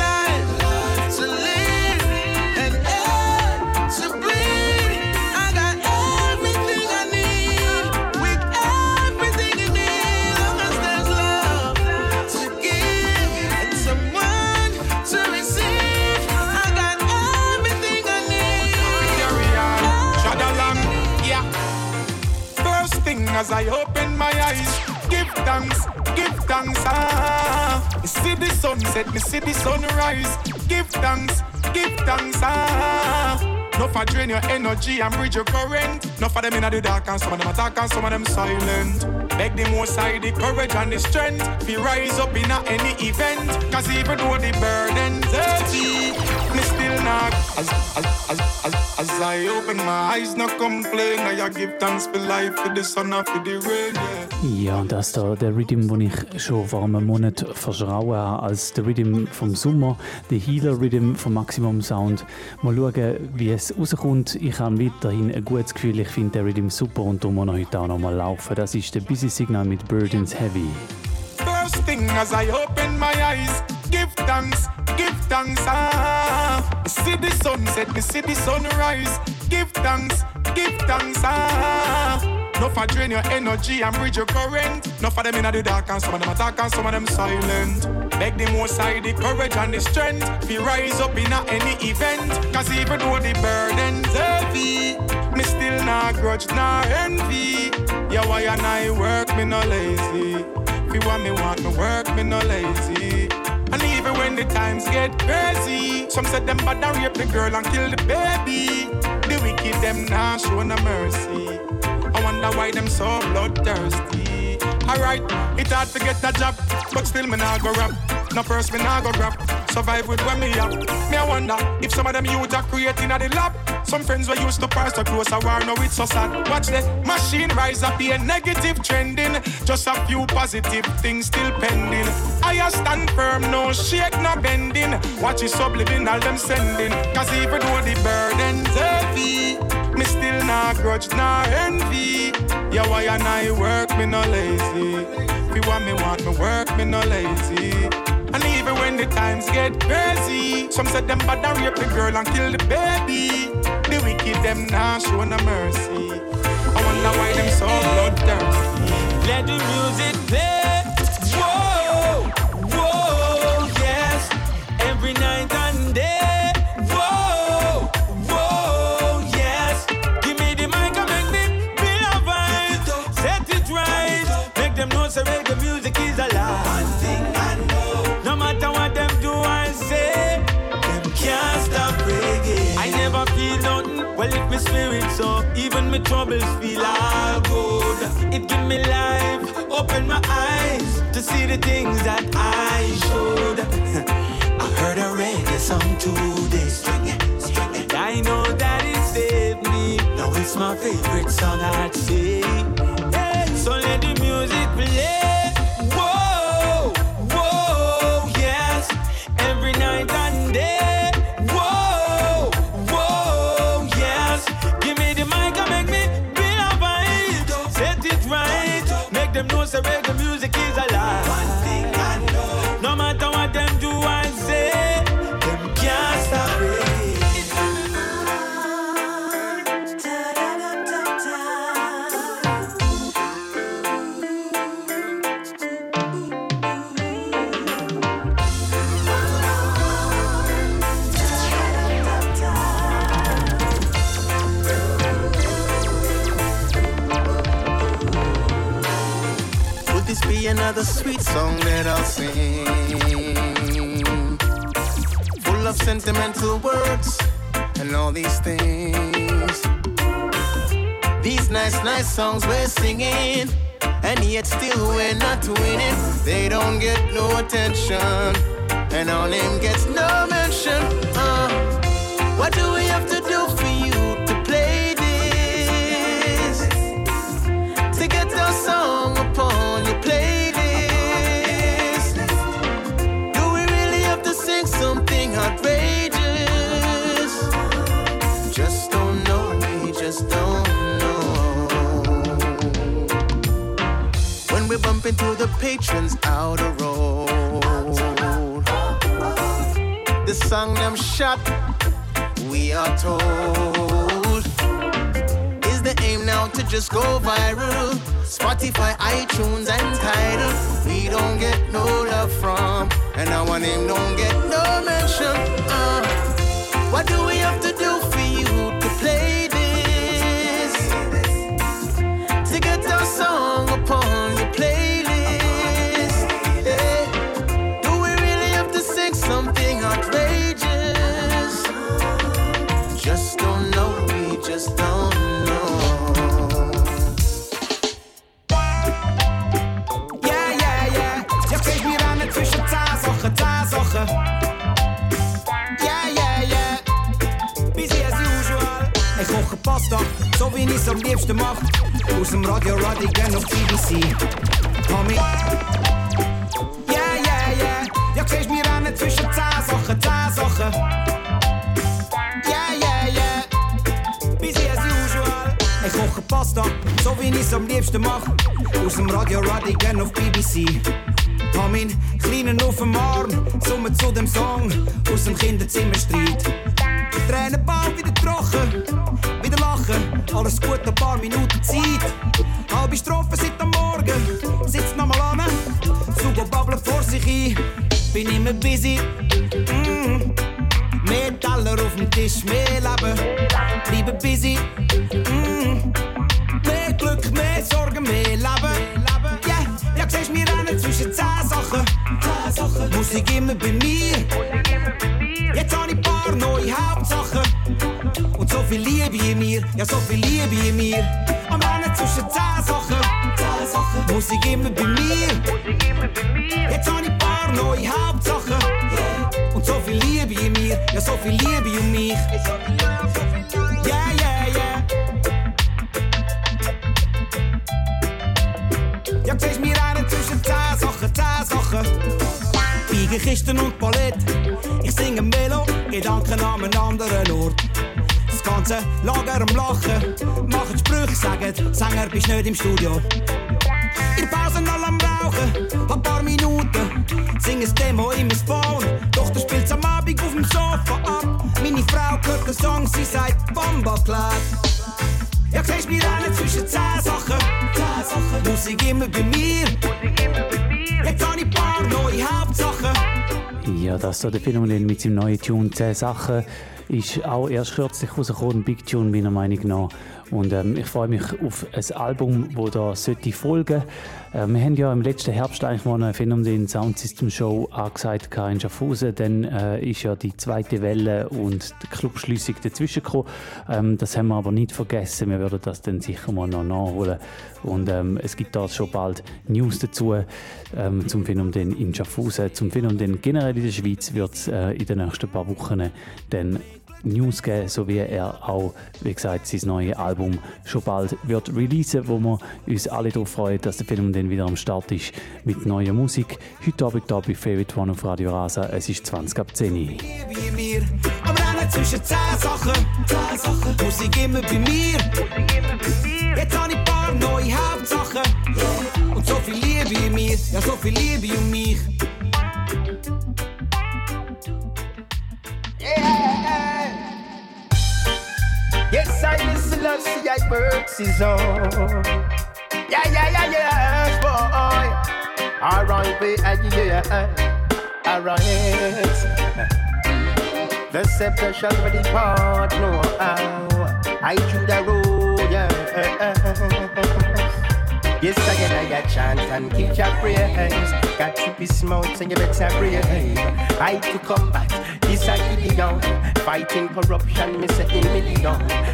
as I open my eyes, give thanks, give thanks, ah. Me see the sunset, me see the sunrise. Give thanks, give thanks, ah. No for drain your energy and bridge your current. No for them in the dark and some of them attack and some of them silent. Beg the most side the courage and the strength. Be rise up in any event. Cause even though the burden's heavy, me still not as as as as as I open my eyes, no complain. I give thanks for life, for the sun, for the rain. Yeah. Ja, und das ist da der Rhythm, den ich schon vor einem Monat verschrauen habe, als der Rhythm vom Sommer, der Healer Rhythm vom Maximum Sound. Mal schauen, wie es rauskommt. Ich habe weiterhin ein gutes Gefühl, ich finde den Rhythm super und darum wir heute auch noch mal laufen. Das ist der Busy Signal mit Burdens Heavy. First thing as I open my eyes, give thanks, give thanks. Ah, I see the sunset, me see the sunrise. Give thanks, give thanks. Ah, no for drain your energy and bridge your current. No for them in the dark and some of them attack and some of them silent. Beg the most side the courage and the strength. Be rise up in any event. Cause even though the burden's heavy, me still not grudge nor envy. Yeah, why and I work, me no lazy. If you want me, want me work, me no lazy. Even when the times get crazy, some said them bad and rape the girl and kill the baby. The wicked them now show no mercy. I wonder why them so bloodthirsty. Alright, it hard to get a job, but still me nah go rap. No first me nah go grab. Survive with when me up. Me I wonder if some of them youth are creating at the lab. Some friends were used to pass the close a war, now it's so sad. Watch the machine rise up, a negative trending. Just a few positive things still pending. I stand firm, no shake, no bending. Watch it subliminal them sending. Cause even though the burden's heavy, me still not grudge, nor envy. Yeah, why and I work, me no lazy. You want me, want me work, me no lazy. And even when the times get crazy, some said them bad and rape the girl and kill the baby. The wicked them now show no mercy. I wonder why them so bloodthirsty. Let the music play. My troubles feel all good. It give me life, open my eyes to see the things that I should. I heard a reggae song today, string it, string it. I know that it saved me. Now it's my favorite song, I'd say. Hey, so let the song that I'll sing? Full of sentimental words and all these things. These nice, nice songs we're singing, and yet still we're not winning. They don't get no attention, and our name gets no mention. Uh, what do we Into the patrons out the road, the song them shot, we are told. Is the aim now to just go viral? Spotify, iTunes, and Tidal. We don't get no love from, and our name don't get no mention. Uh, what do we have to do for you to play am liebsten mach. Aus dem Radio Radigan auf BBC. Mami. Yeah, yeah, yeah. Ja, siehst wir rennen zwischen 10 Sachen, 10 Sachen. Yeah, yeah, yeah. Busy as usual. Ich koche Pasta, so wie ich's am liebsten mach. Aus dem Radio Radigan auf BBC. Hab meinen Kleinen auf dem Arm, summen zu dem Song aus dem Kinderzimmerstreit. Tränen bald wieder trocken, lachen, alles gut, ein paar Minuten Zeit. Halbe Strophe seit am Morgen, sitzt nochmal an, Sugo babbelt vor sich ein, bin immer busy. Mm. Mehr Teller auf dem Tisch, mehr Leben, bleibe busy. Mm. Mehr Glück, mehr Sorgen, mehr Leben. Yeah, ja, siehst wir rennen zwischen 10 Sachen. Musik immer bei mir. Jetzt habe ich ein paar neue Hauptsachen. Viel Liebe in mir, ja, so viel Liebe in mir. Am Rennen zwischen 10 Sachen. Musik immer bei mir. Jetzt habe ich ein paar neue Hauptsachen. Und so viel Liebe in mir, ja, so viel Liebe in mich. Yeah, yeah, yeah. Ja, siehst wir rennen zwischen 10 Sachen, 10 Sachen. Kisten und Palett. Ich singe Melo, Gedanken an einem anderen Ort. Das ganze Lager am Lachen. Machen Sprüche, sagen, Sänger bist nicht im Studio. In Pausen alle am Rauchen, ein paar Minuten. Sing ein Demo in mein Phone. Tochter spielt's am Abend auf dem Sofa ab. Meine Frau hört den Song, sie sagt Bomba klar. Ja, siehst wir rennen zwischen 10 Sachen. Musik immer bei mir. Jetzt habe ich ein paar neue Hauptsachen. Ja, das ist so der Phänomen mit seinem neuen Tune 10 Sachen. Ist auch erst kürzlich rausgekommen, Big Tune meiner Meinung nach. Und ähm, ich freue mich auf ein Album, das da sollte folgen. Äh, wir haben ja im letzten Herbst eigentlich mal eine Phänomen Sound System Show angesagt in Schaffhausen. Dann äh, ist ja die zweite Welle und die Clubschliessung dazwischen gekommen. Ähm, das haben wir aber nicht vergessen. Wir werden das dann sicher mal noch nachholen. Und ähm, es gibt da schon bald News dazu ähm, zum Phänomen in Schaffhausen. Zum Phänomen generell in der Schweiz wird es äh, in den nächsten paar Wochen dann News geben, so wie er auch, wie gesagt, sein neues Album schon bald wird releasen, wo wir uns alle darauf freuen, dass der Film dann wieder am Start ist mit neuer Musik. Heute Abend hier bei Favorite One auf Radio Rasa. Es ist 20 ab 10 Uhr. Am Rennen zwischen 10 Sachen. 10 Sachen. Musik immer bei mir. Jetzt habe ich ein paar neue Hauptsachen. Und so viel Liebe in mir. Ja, so viel Liebe in mich. Yes, I listen and see I works his own. Yeah, yeah, yeah, yes, boy. Alright, we, yeah, alright. The scepter shall be depart, no, I choose the road, yeah. Yes, I got chance and keep your praise. Got to be smart and you better brave. I to combat this I Gideon. Fighting corruption, say in million.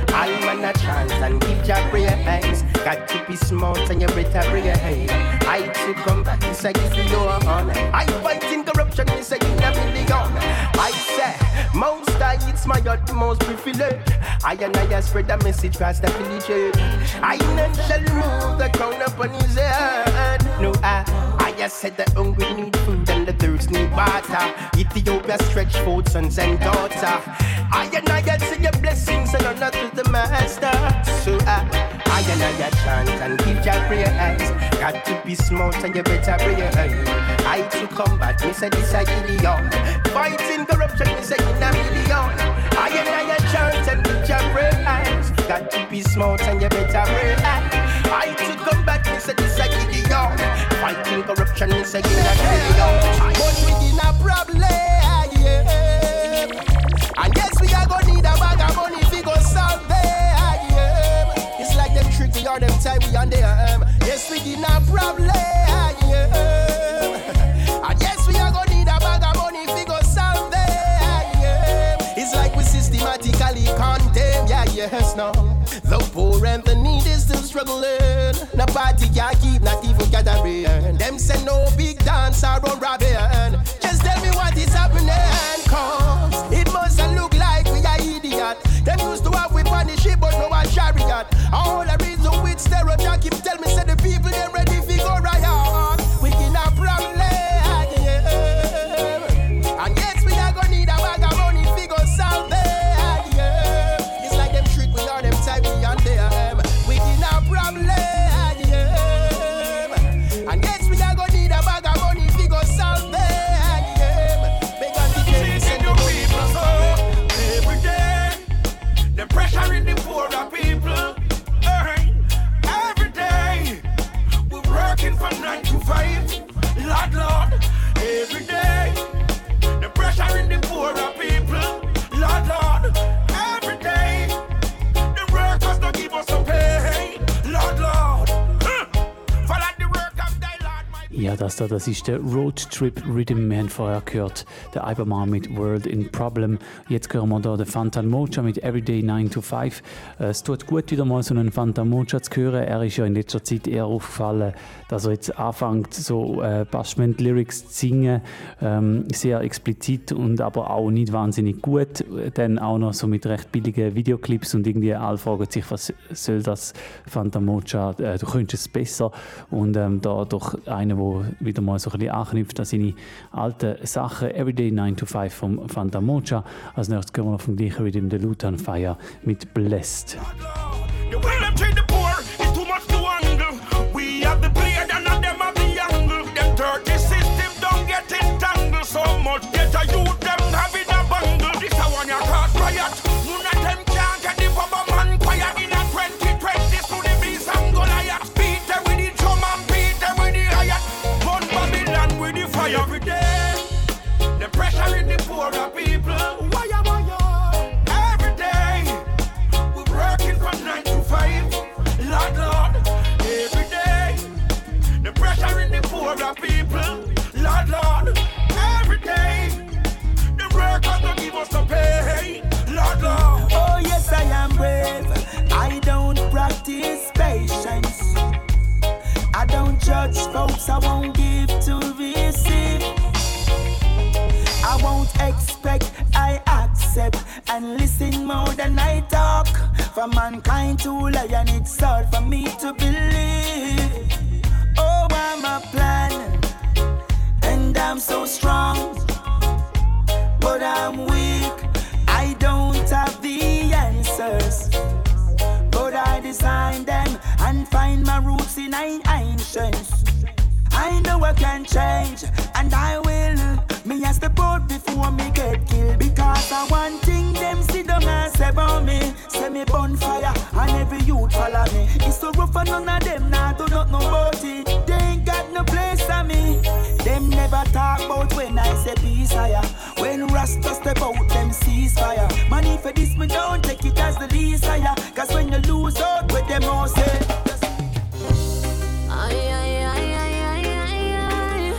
I man a chance and keep your praise. Got to be smart and you better brave. I to combat this I Gideon. I fighting corruption, me say in a million. I say, most I it's my utmost privilege. I and I spread the message past the village. I none shall remove the crown upon his head. No, I, I just said the hungry need food and thirst need water. Ethiopia stretch forth sons and daughters. I and I get see your blessings and honor to the master. So I, I and I chant and give your prayers. Got to be smart and you better pray. I to combat, me say this I Gideon. Fighting corruption, me say in a million. I and I chant and give your prayers. Got to be smart and you better pray. I Fighting corruption, in a. But we in a problem, yeah. And yes, we are gonna need a bag of money if we go solve it, yeah. It's like them tricky or them time we on there. Yes, we in a problem. And yes, we are gonna need a bag of money if we go solve yeah. It's like we systematically condemn, yeah, yes, no. The poor and the struggling. Nobody can keep, not even gathering. Them say no big dance around Robin. Just tell me what is happening, cause it mustn't look like we are idiot. Them used to have we punish it, but no one All the reason with stereo keep tell me das da, das ist der Road Trip Rhythm. Wir haben vorher gehört, der Ibermann mit World in Problem. Jetzt hören wir da den Fantan Mocha mit Everyday 9 to 5. Äh, Es tut gut, wieder mal so einen Fantan Mocha zu hören. Er ist ja in letzter Zeit eher aufgefallen, dass er jetzt anfängt, so äh, Bashment-Lyrics zu singen. Ähm, sehr explizit und aber auch nicht wahnsinnig gut. Dann auch noch so mit recht billigen Videoclips und irgendwie alle fragen sich, was soll das Fantan Mocha? Äh, du könntest es besser. Und ähm, da doch einer, der wieder mal so ein bisschen anknüpft an seine alten Sachen. Everyday 9 to 5 vom Fanta Mocha. Als nächstes gehen wir noch vom gleichen Rhythm, der Lutan Fire mit Blessed. Judge folks, I won't give to receive. I won't expect, I accept and listen more than I talk. For mankind to lie, and it's hard for me to believe. Oh, I'm a plan, and I'm so strong, I them and find my roots in ancients. I know I can change, and I will. Me I step out before me get killed because I want thing them sit down and say about me. Say me bonfire and every youth follow me. It's so rough and none of them now do not know about it. They ain't no place for me. Them never talk about when I say peace higher. When Rasta step out, them ceasefire. Money for this me don't take it as the least higher. Cause when you lose out, with them all say. Ay, ay, ay, ay, ay, ay,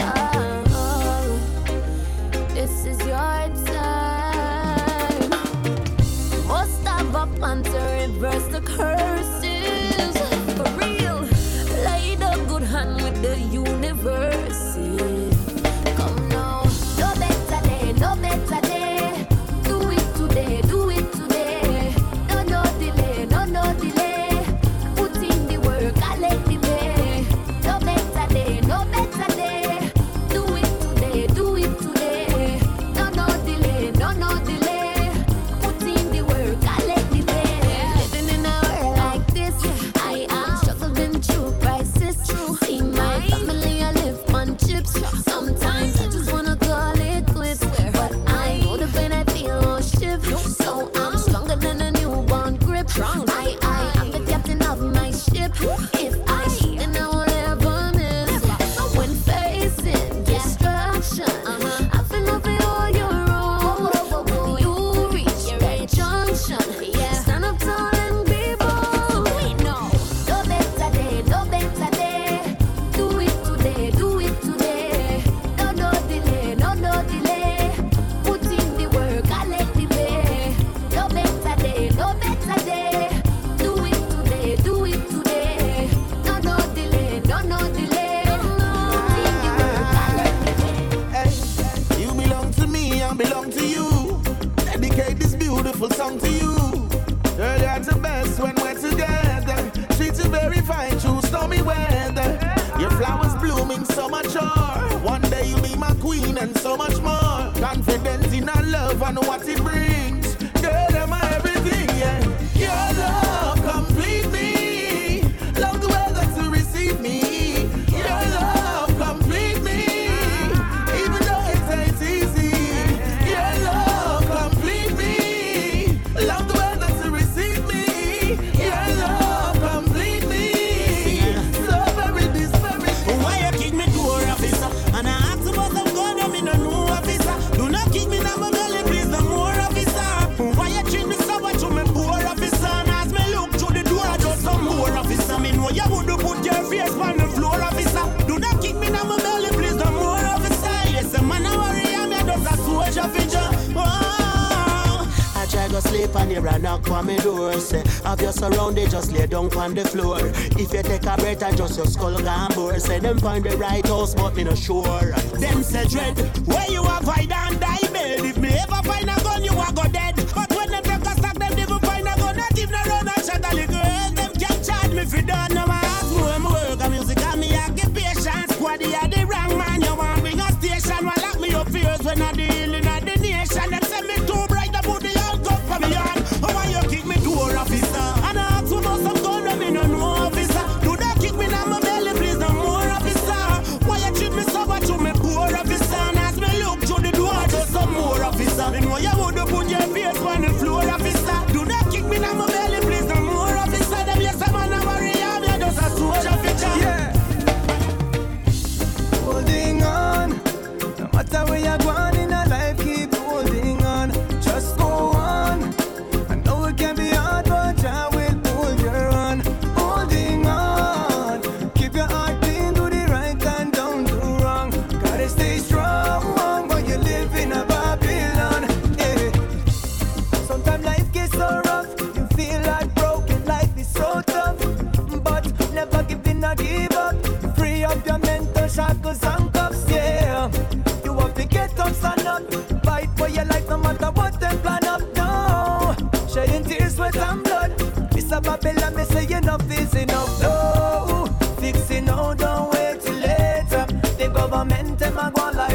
ay. Oh, this is your time. Must up and for me door. Say, have you surrounded, just lay down on the floor. If you take a breath, I just your skull gone bore. Say, them find the right house, but me no sure. Them say, dread, where you are, find and die, babe. If me ever find a gun, you are go dead. 过来。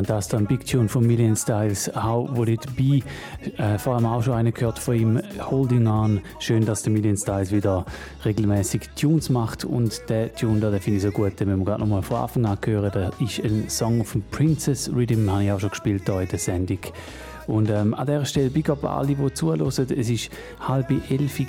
und das dann Big Tune von Million Styles, How Would It Be? Äh, vor allem auch schon eine gehört von ihm, Holding On. Schön, dass der Million Styles wieder regelmäßig Tunes macht und der Tune da, den finde ich so gut, den müssen wir gerade nochmal von Anfang an hören. Der ist ein Song von Princess Rhythm, habe ich auch schon gespielt hier in der Sendung. Und ähm, an dieser Stelle Big Up an alle, die zuhören. Es war halb elf.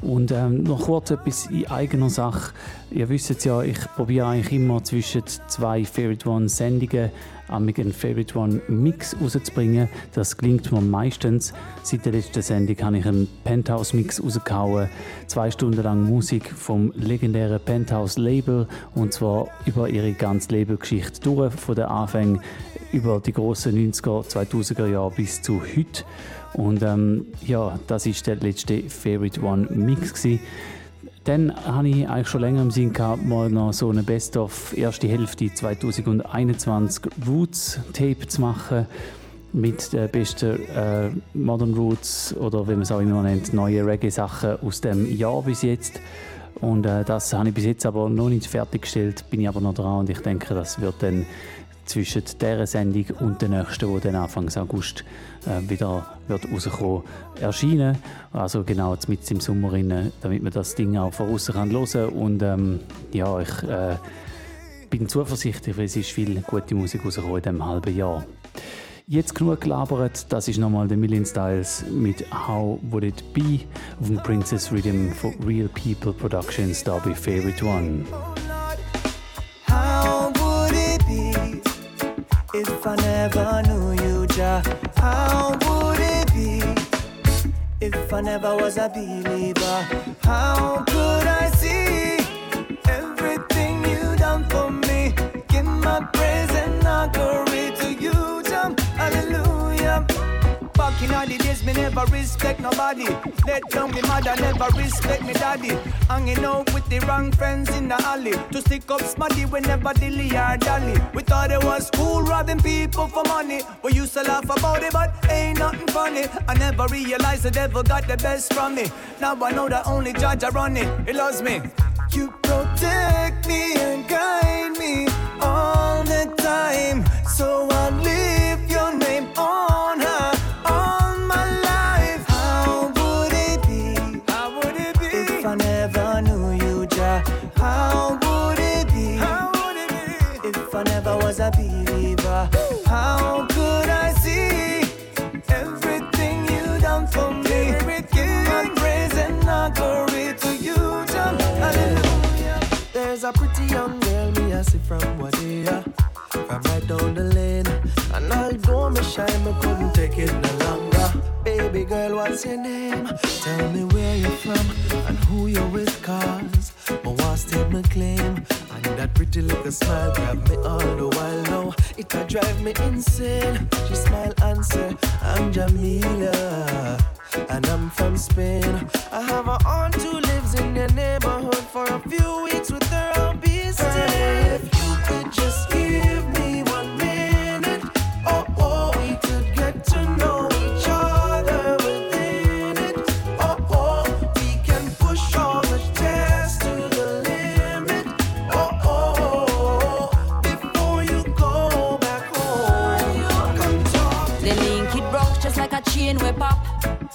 Und ähm, noch kurz etwas in eigener Sache. Ihr wisst ja, ich probiere eigentlich immer zwischen zwei Favorite One Sendungen amig einen Favorite One Mix rauszubringen. Das klingt mir meistens. Seit der letzten Sendung habe ich einen Penthouse Mix rausgehauen. Zwei Stunden lang Musik vom legendären Penthouse Label und zwar über ihre ganze Labelgeschichte durch, von den Anfängen über die grossen 90er, 2000er Jahre bis zu heute. Und ähm, ja, das ist der letzte Favorite One Mix. Gewesen. Dann habe ich eigentlich schon länger im Sinn gehabt, mal noch so eine Best-of erste Hälfte 2021 Roots Tape zu machen mit den besten äh, Modern Roots oder wie man es auch immer nennt, neue Reggae-Sachen aus dem Jahr bis jetzt. Und äh, das habe ich bis jetzt aber noch nicht fertiggestellt, bin ich aber noch dran und ich denke, das wird dann zwischen dieser Sendung und der nächsten, die dann Anfang August äh, wieder wird rauskommen, erscheinen. Also genau jetzt mit im Sommer rein, damit man das Ding auch von außen kann hören Und ähm, ja, ich äh, bin zuversichtlich, weil es ist viel gute Musik rausgekommen in diesem halben Jahr. Jetzt genug gelabert, das ist nochmal der Million Styles mit How Would It Be auf dem Princess Rhythm von Real People Productions, da bei Favorite One. If I never knew you, Jah? How would it be if I never was a believer? How could I see everything you done for me? Give my praise and glory to you. Back in all the days, me never respect nobody. Let down me mother, never respect me daddy. Hanging out with the wrong friends in the alley. To stick up smarty whenever dilly or dally. We thought it was cool robbing people for money. We used to laugh about it, but ain't nothing funny. I never realized the devil got the best from me. Now I know that only I run it. He loves me. You protect me and guide me all the time. So I lift although me couldn't take it no longer. Baby girl, what's your name? Tell me where you're from and who you're with, cause my want state my claim. And that pretty little smile grab me all the while now. It a drive me insane. She smile and say, I'm Jamila. And I'm from Spain. I have a aunt who lives in your neighborhood for a few weeks with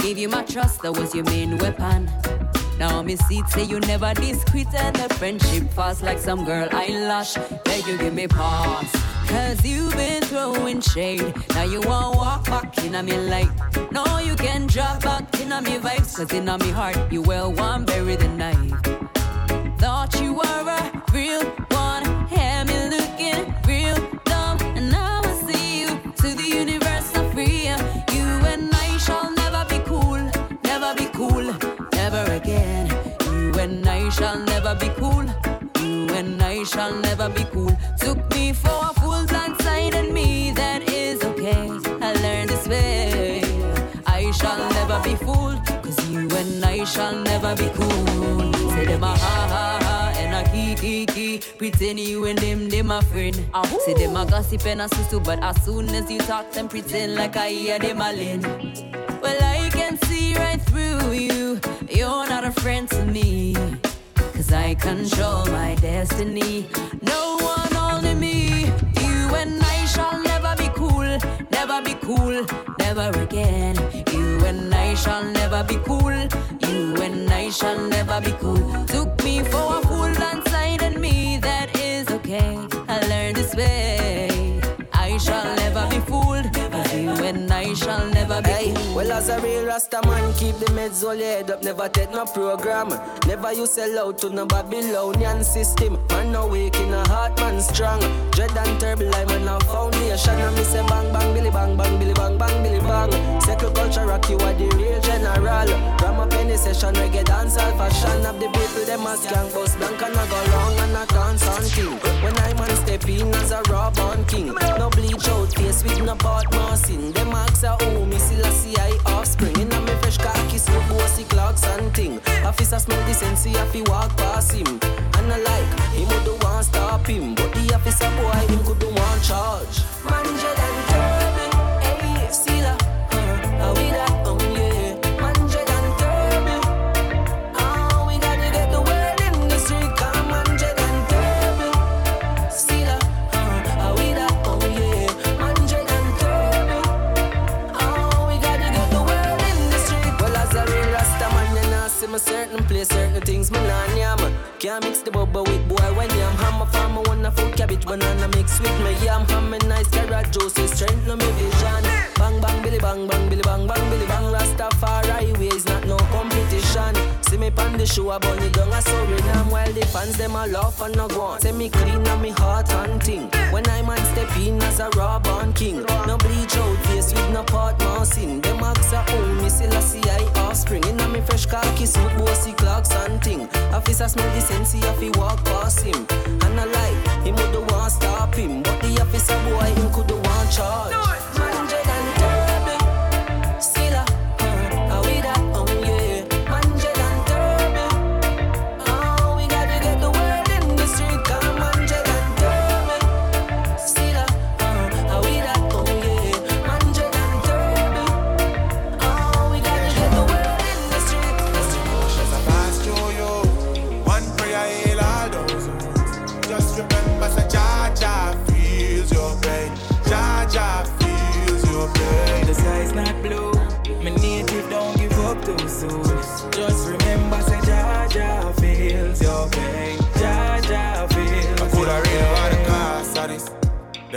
Gave you my trust, that was your main weapon. Now me see say you never discreet and the friendship fast like some girl I eyelash. Beg you give me pause. Cause you've been throwing shade. Now you won't walk back in a me light. No, you can drop back in a me vibes. Cause in a me heart, you well one bury the knife. Thought you were a real never be cool. You and I shall never be cool. Took me for a fool blind side and me that is okay. I learned this way. I shall never be fooled. Cause you and I shall never be cool. Say them a ha ha ha and a key key key. Pretend you and them, them a friend. Say them a gossip and a susu, but as soon as you talk, them pretend like I hear them a lin. Well, I can see Cause I control my destiny. No one only me. You and I shall never be cool. Never be cool. Never again. You and I shall never be cool. You and I shall never be cool. Took me for a fool and me that is okay. I learned this way. I shall never be Hey, cool. well as a real Rasta man, keep the meds all your head up, never take no program. Never you sell out to no Babylonian system. Man no weak in a heart, man strong. Dread and terrible, I man a foundation. And me say bang bang, billy bang bang, billy bang bang, billy bang. Second culture rock, you are the real general. Up any session, reggae dance all fashion. Of the people, them a skank, bust blank and I go long and I dance on. When I man step in as a raw born king. No bleach out face with no part mossing. Them ask a who me still a see I offspring. In a me fresh khaki suit, bossy Clarks and ting. Officer smell the sense, he have walk past him. And I like, him would do want stop him. But the officer boy, him could do want charge. Man, dread and terrible, hey, still me certain place, certain things me nah yam. Can't mix the bubble with boy when yam. Hammer farmer one a fruit cabbage banana mix with me yam ham and nice carrot juice. Strength no me vision. Bang bang billy bang bang billy bang bang billy bang. Rastafari ways not no competition. See me pan the show a bunny down a Suriname while the fans them a laugh and a go on. Say me clean and me heart hunting. When I man step in as a raw born king. No bleach out face with no part mousing. Them ask a oh me still a see I offspring. Inna me fresh khaki suit bossy Clarks and ting. Officer smell the sense he to walk past him. And I like him would the want stop him, but the officer boy him could the want charge.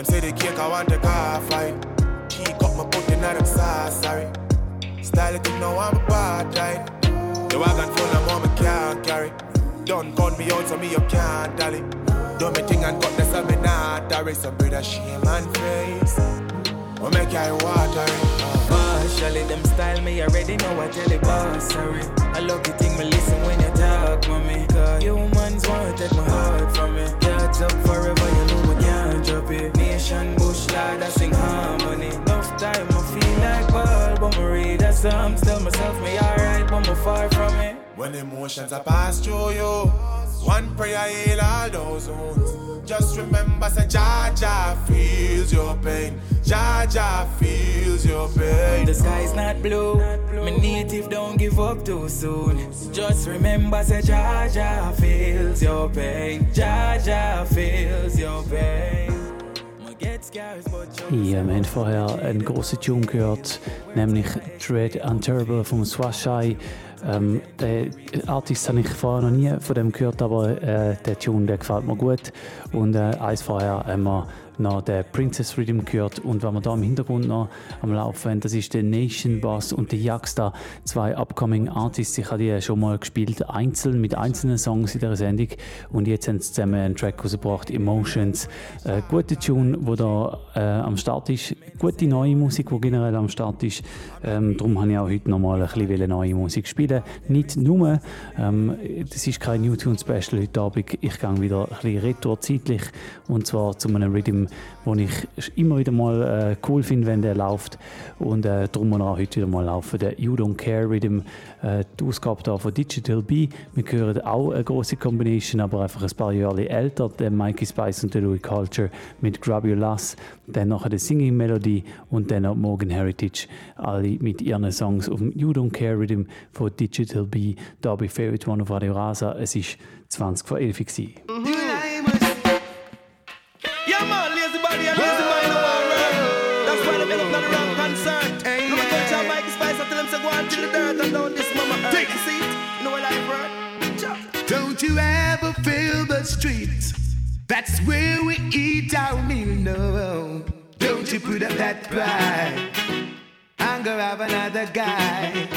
Them say the cake I want the car fight. Keep up my put in them sauce, ah, sorry. Style it, you know I'm a bad right. The wagon full of mom, I can't carry. Don't call me out, so me you can't dally. Do me thing and cut the sell me not is some brother shame and face. What make I water it? Partially, them style me already know I tell it boss, sorry. I love the thing me listen when you talk, mommy. Cause humans want to take my heart from me. Catch up forever, you know I can't drop it. Nation bush lad, I sing harmony. Enough time, I feel like ball, but me read psalm. Tell myself me alright, but me far from it. When emotions are passed through you, one prayer heal all those wounds. Just remember, say Jah feels your pain. Jah feels your pain. The sky's not blue. My native don't give up too soon. Just remember, say Jah feels your pain. Jah feels your pain. Ja, wir haben vorher einen grossen Tune gehört, nämlich Dread and Turbo vom Swashai. Ähm, den Artist habe ich vorher noch nie von dem gehört, aber äh, der Tune der gefällt mir gut. Und äh, eins vorher haben wir noch den Princess Rhythm gehört. Und wenn wir da im Hintergrund noch am Laufen haben, das ist der Nation Boss und der Yaxta, zwei upcoming Artists. Ich habe die schon mal gespielt, einzeln mit einzelnen Songs in der Sendung. Und jetzt haben sie zusammen einen Track rausgebracht, Emotions. Äh, guter Tune, wo da äh, am Start ist. Gute neue Musik, die generell am Start ist. Ähm, darum habe ich auch heute noch mal ein bisschen neue Musik spielen. Nicht nur, ähm, das ist kein New Tune Special heute Abend. Ich gehe wieder ein bisschen retro zeitlich und zwar zu einem Rhythm, den ich immer wieder mal äh, cool finde, wenn der läuft. Und äh, darum muss auch heute wieder mal laufen. Der You Don't Care Rhythm, äh, die Ausgabe da von Digital B. Wir hören auch eine große Combination, aber einfach ein paar Jahre älter. Der Mikey Spice und der Louis Culture mit Grab Your Lass. Dann nachher die Singing Melody und dann auch Morgan Heritage. Alle mit ihren Songs auf dem You Don't Care Rhythm von Digital B. Da bei Favorite One auf Radio Rasa. Es war 20 vor 11 gewesen. Man, lazy body and mind no one run. That's why they make up the wrong concern. Hey, no, yeah, go try Mike Spice, I them to go on till the dirt and down this mama earth. Take a seat, you know what I run? Don't you ever feel the streets? That's where we eat our meal. No, don't you put up that pride and go have another guy.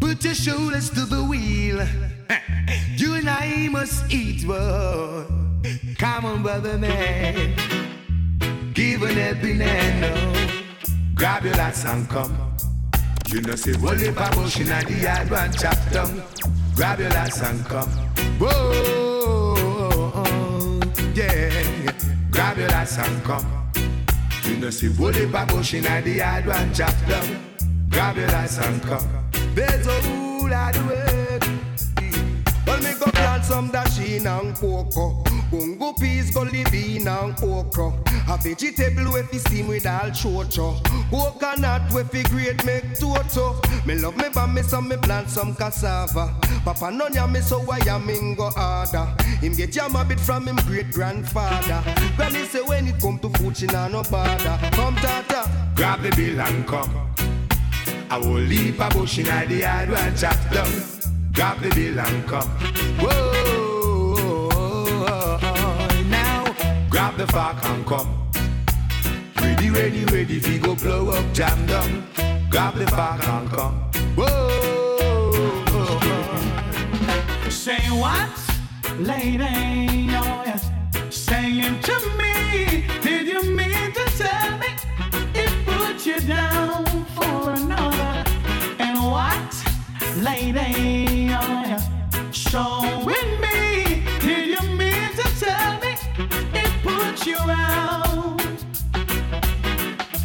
Put your shoulders to the wheel. You and I must eat, boy. Come on, brother man. Give an helping hand, no. Grab your lads and come. You know, say, roll it a bush in the yard, one chop down. Grab your lads and come. Whoa, yeah. Grab your lads and come. You know, say, roll it a bush in the yard, one chop down. Grab your lads and come. There's a rule of the work. Well, me go plant some dasheen and cocoa. Bungo peas, gully bean and okra. A vegetable with fi steam with all chocho. Coconut with fi grate make toto. Me love me me some me plant some cassava. Papa none me so why ya me go harder. Him get jam a bit from him great grandfather. Granny say when it come to food she nah no bother. Come tata. Grab the bill and come. I will leap a bush in the yard and chop down. Grab the bill and come. Whoa, now grab the fork and come. Ready, ready, ready, fi go blow up, jam down. Grab the fork and come. Whoa. Say what, lady? Oh, yeah. Saying to me, did you mean to tell me it put you down for another? And what, lady? You out?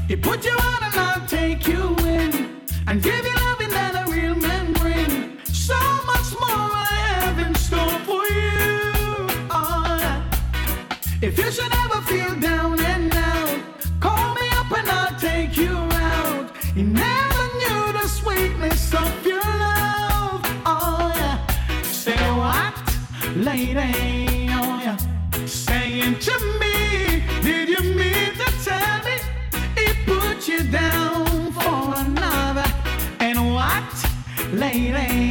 It put you out and I'll take you in and give you loving that a real man bring. So much more I have in store for you. Oh. If you should ever feel down and out, call me up and I'll take you out. You never knew the sweetness of your love. Oh yeah. Say what, lady? Lady?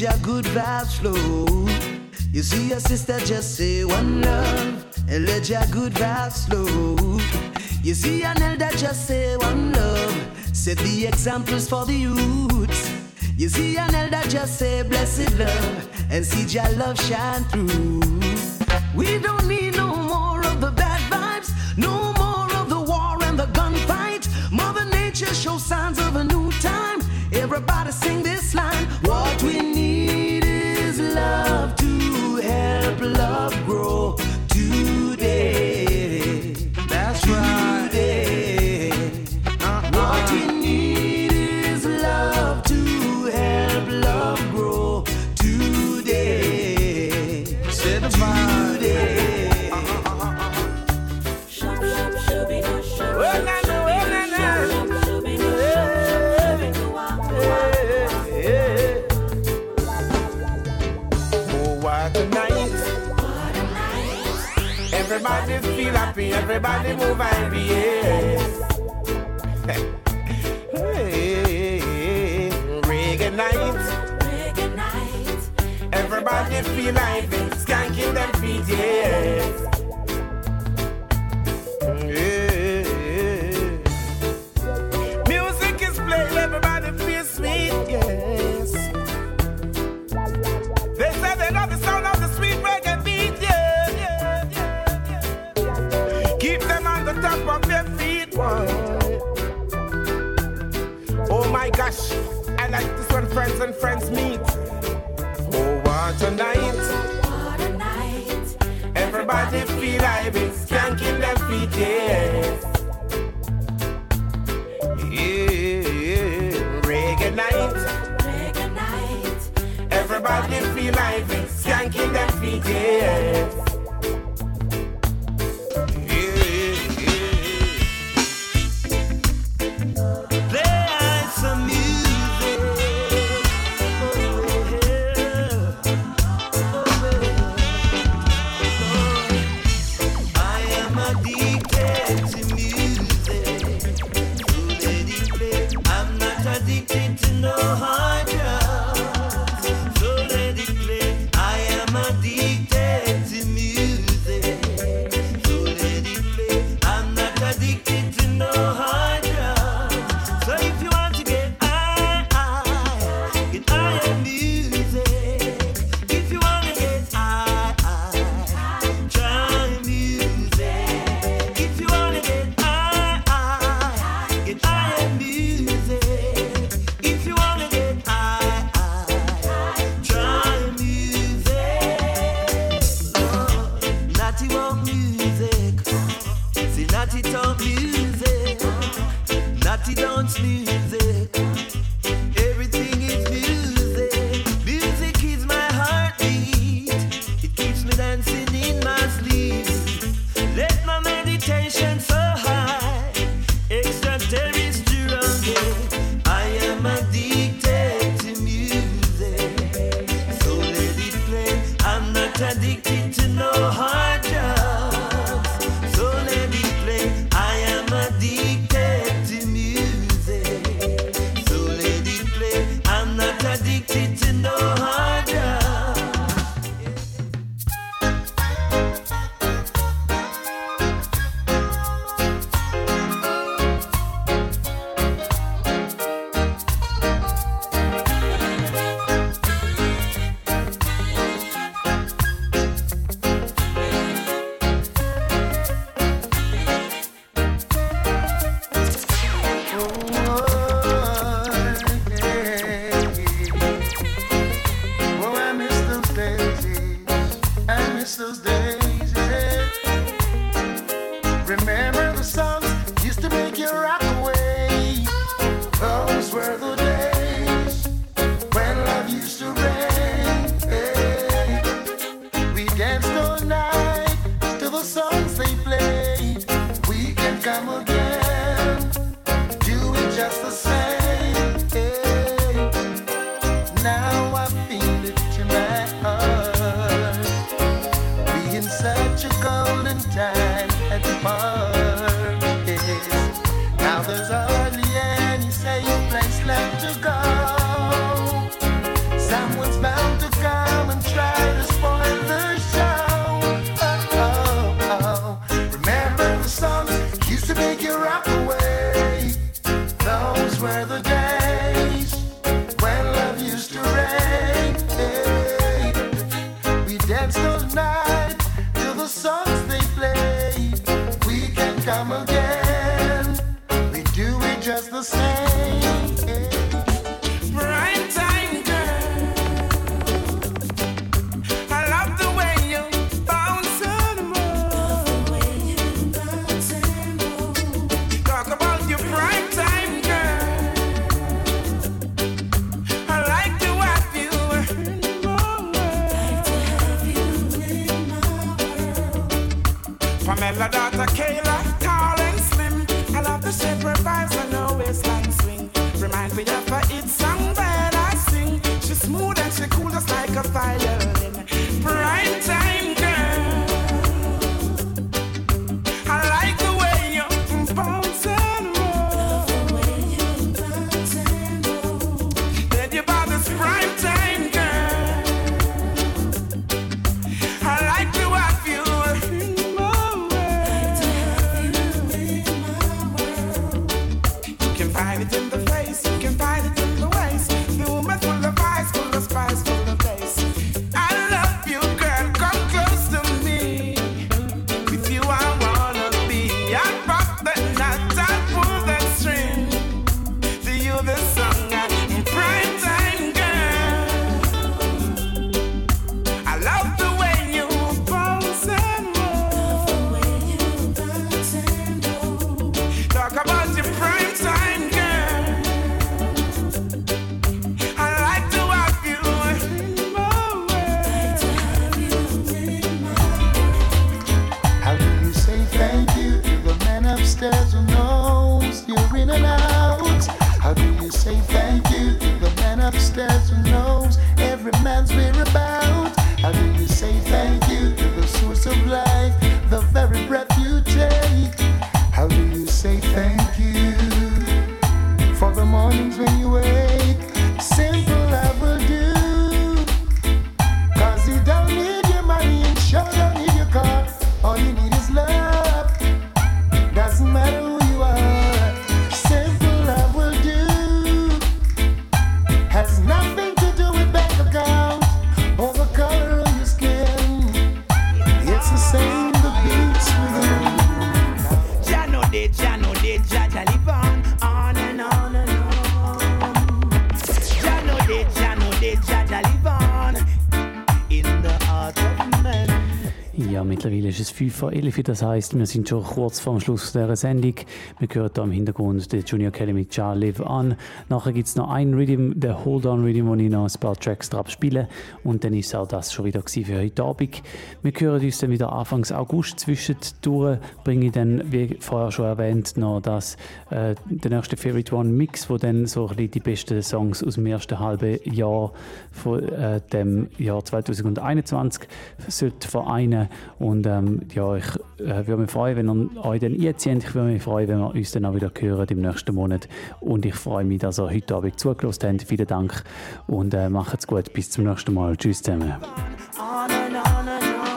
Your good vibes flow. You see your sister just say one love and let your good vibes flow. You see an elder just say one love, set the examples for the youths. You see an elder just say blessed love and see your love shine through. We don't need everybody move happy, yes. 5 vor 11 das heisst, wir sind schon kurz vor dem Schluss dieser Sendung. Wir hören hier im Hintergrund den Junior mit Jar Live an. Nachher gibt es noch einen Rhythm, den Hold On Rhythm, wo ich noch ein paar Tracks drauf spiele. Und dann ist auch das schon wieder für heute Abend. Wir hören uns dann wieder Anfangs August. Zwischendurch bringe ich dann, wie vorher schon erwähnt, noch das, äh, den nächsten Favorite One Mix, wo dann so ein bisschen die besten Songs aus dem ersten halben Jahr von äh, dem Jahr 2021 sollte vereinen. Und ähm, ja, ich äh, würde mich freuen, wenn ihr euch dann einzieht. Ich würde mich freuen, wenn wir uns dann auch wieder hören im nächsten Monat. Und ich freue mich, dass ihr heute Abend zugelassen habt. Vielen Dank und äh, macht's gut. Bis zum nächsten Mal. Tschüss zusammen. on and on and on.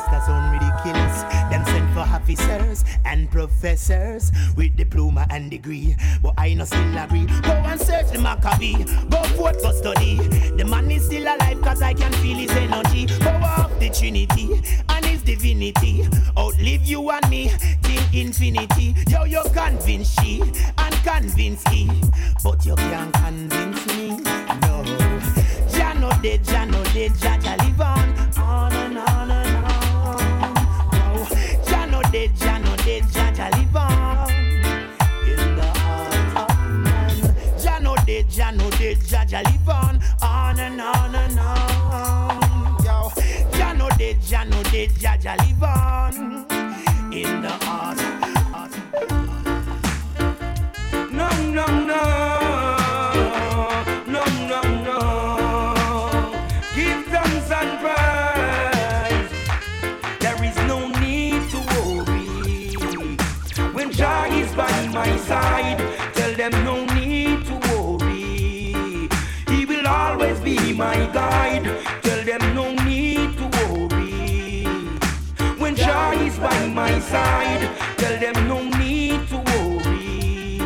Truth, make ridiculous. Them send for officers and professors with diploma and degree, but I no still agree. Go and search the Maccabee, go forth for study. The man is still alive cause I can feel his energy. Power of the Trinity and his divinity. Outlive you and me till infinity. Yo, you convince she and convince he, but you can't convince me. No, Jah no dead, Jah no dead, Jah Jah live on, no no dead, Jah live on in the heart. No, no, no. No, no, no. Give thanks and praise. There is no need to worry. When Jah is by my side, tell them no my side, tell them no need to worry.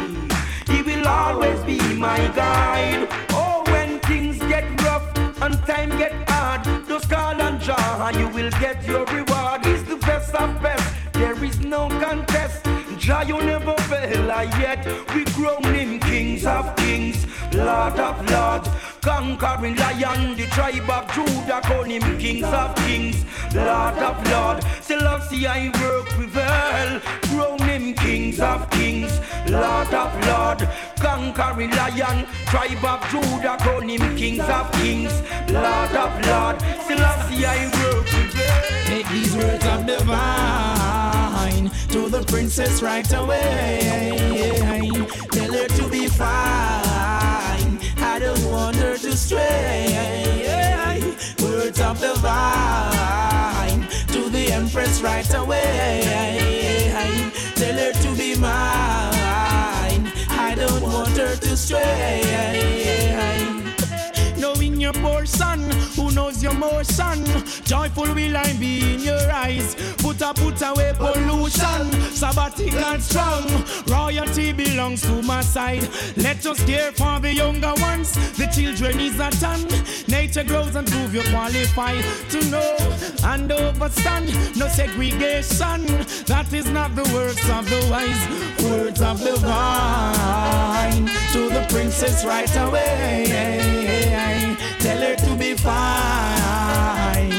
He will always be my guide. Oh, when things get rough and time get hard, just call on Jah and you will get your reward. He's the best of best. There is no contest. Jah, you never fail, and yet we crown him kings of kings, Lord of lords, conquering lion, the tribe of Judah, call him kings of kings, Lord of lords. Selassie, I work prevail, crown him kings of kings, Lord of lord. conquering lion, tribe of Judah, call him kings of kings, Lord of lords. Selassie, I work prevail. Make these words of divine to the princess right away. Tell her to be fine. I don't want her to stray. Words of divine to the empress right away. Tell her to be mine. I don't want her to stray. Your son, who knows your more son. Joyful will I be in your eyes. Put a put away pollution. Sabbatical strong. Royalty belongs to my side. Let us care for the younger ones. The children is a ton. Nature grows and prove you qualify to know and overstand. No segregation. That is not the words of the wise. Words of the vine to the princess right away. Tell her to be fine,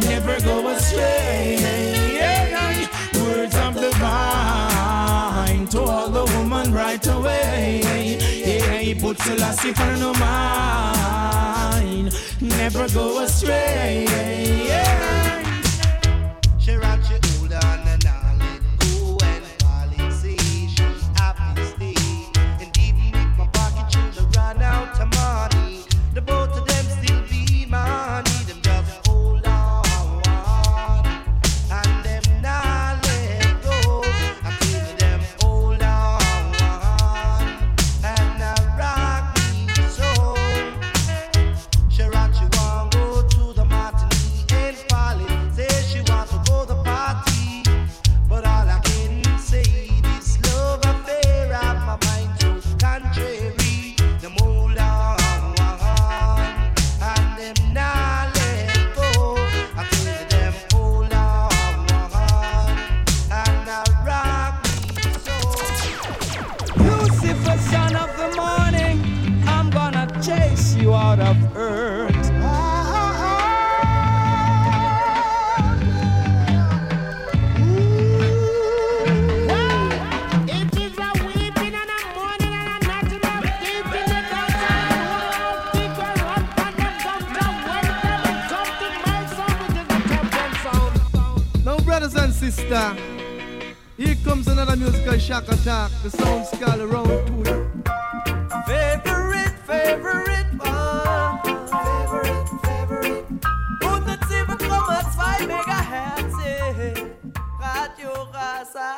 never go astray. Words of the vine to all the woman right away. Hey, put Selassie for no mind, never go astray. She sisters, here comes another musical shock attack. The sound skull around to it. Favorite, favorite one. Favorite, favorite. 107,2 Megahertz. Radio Rasa.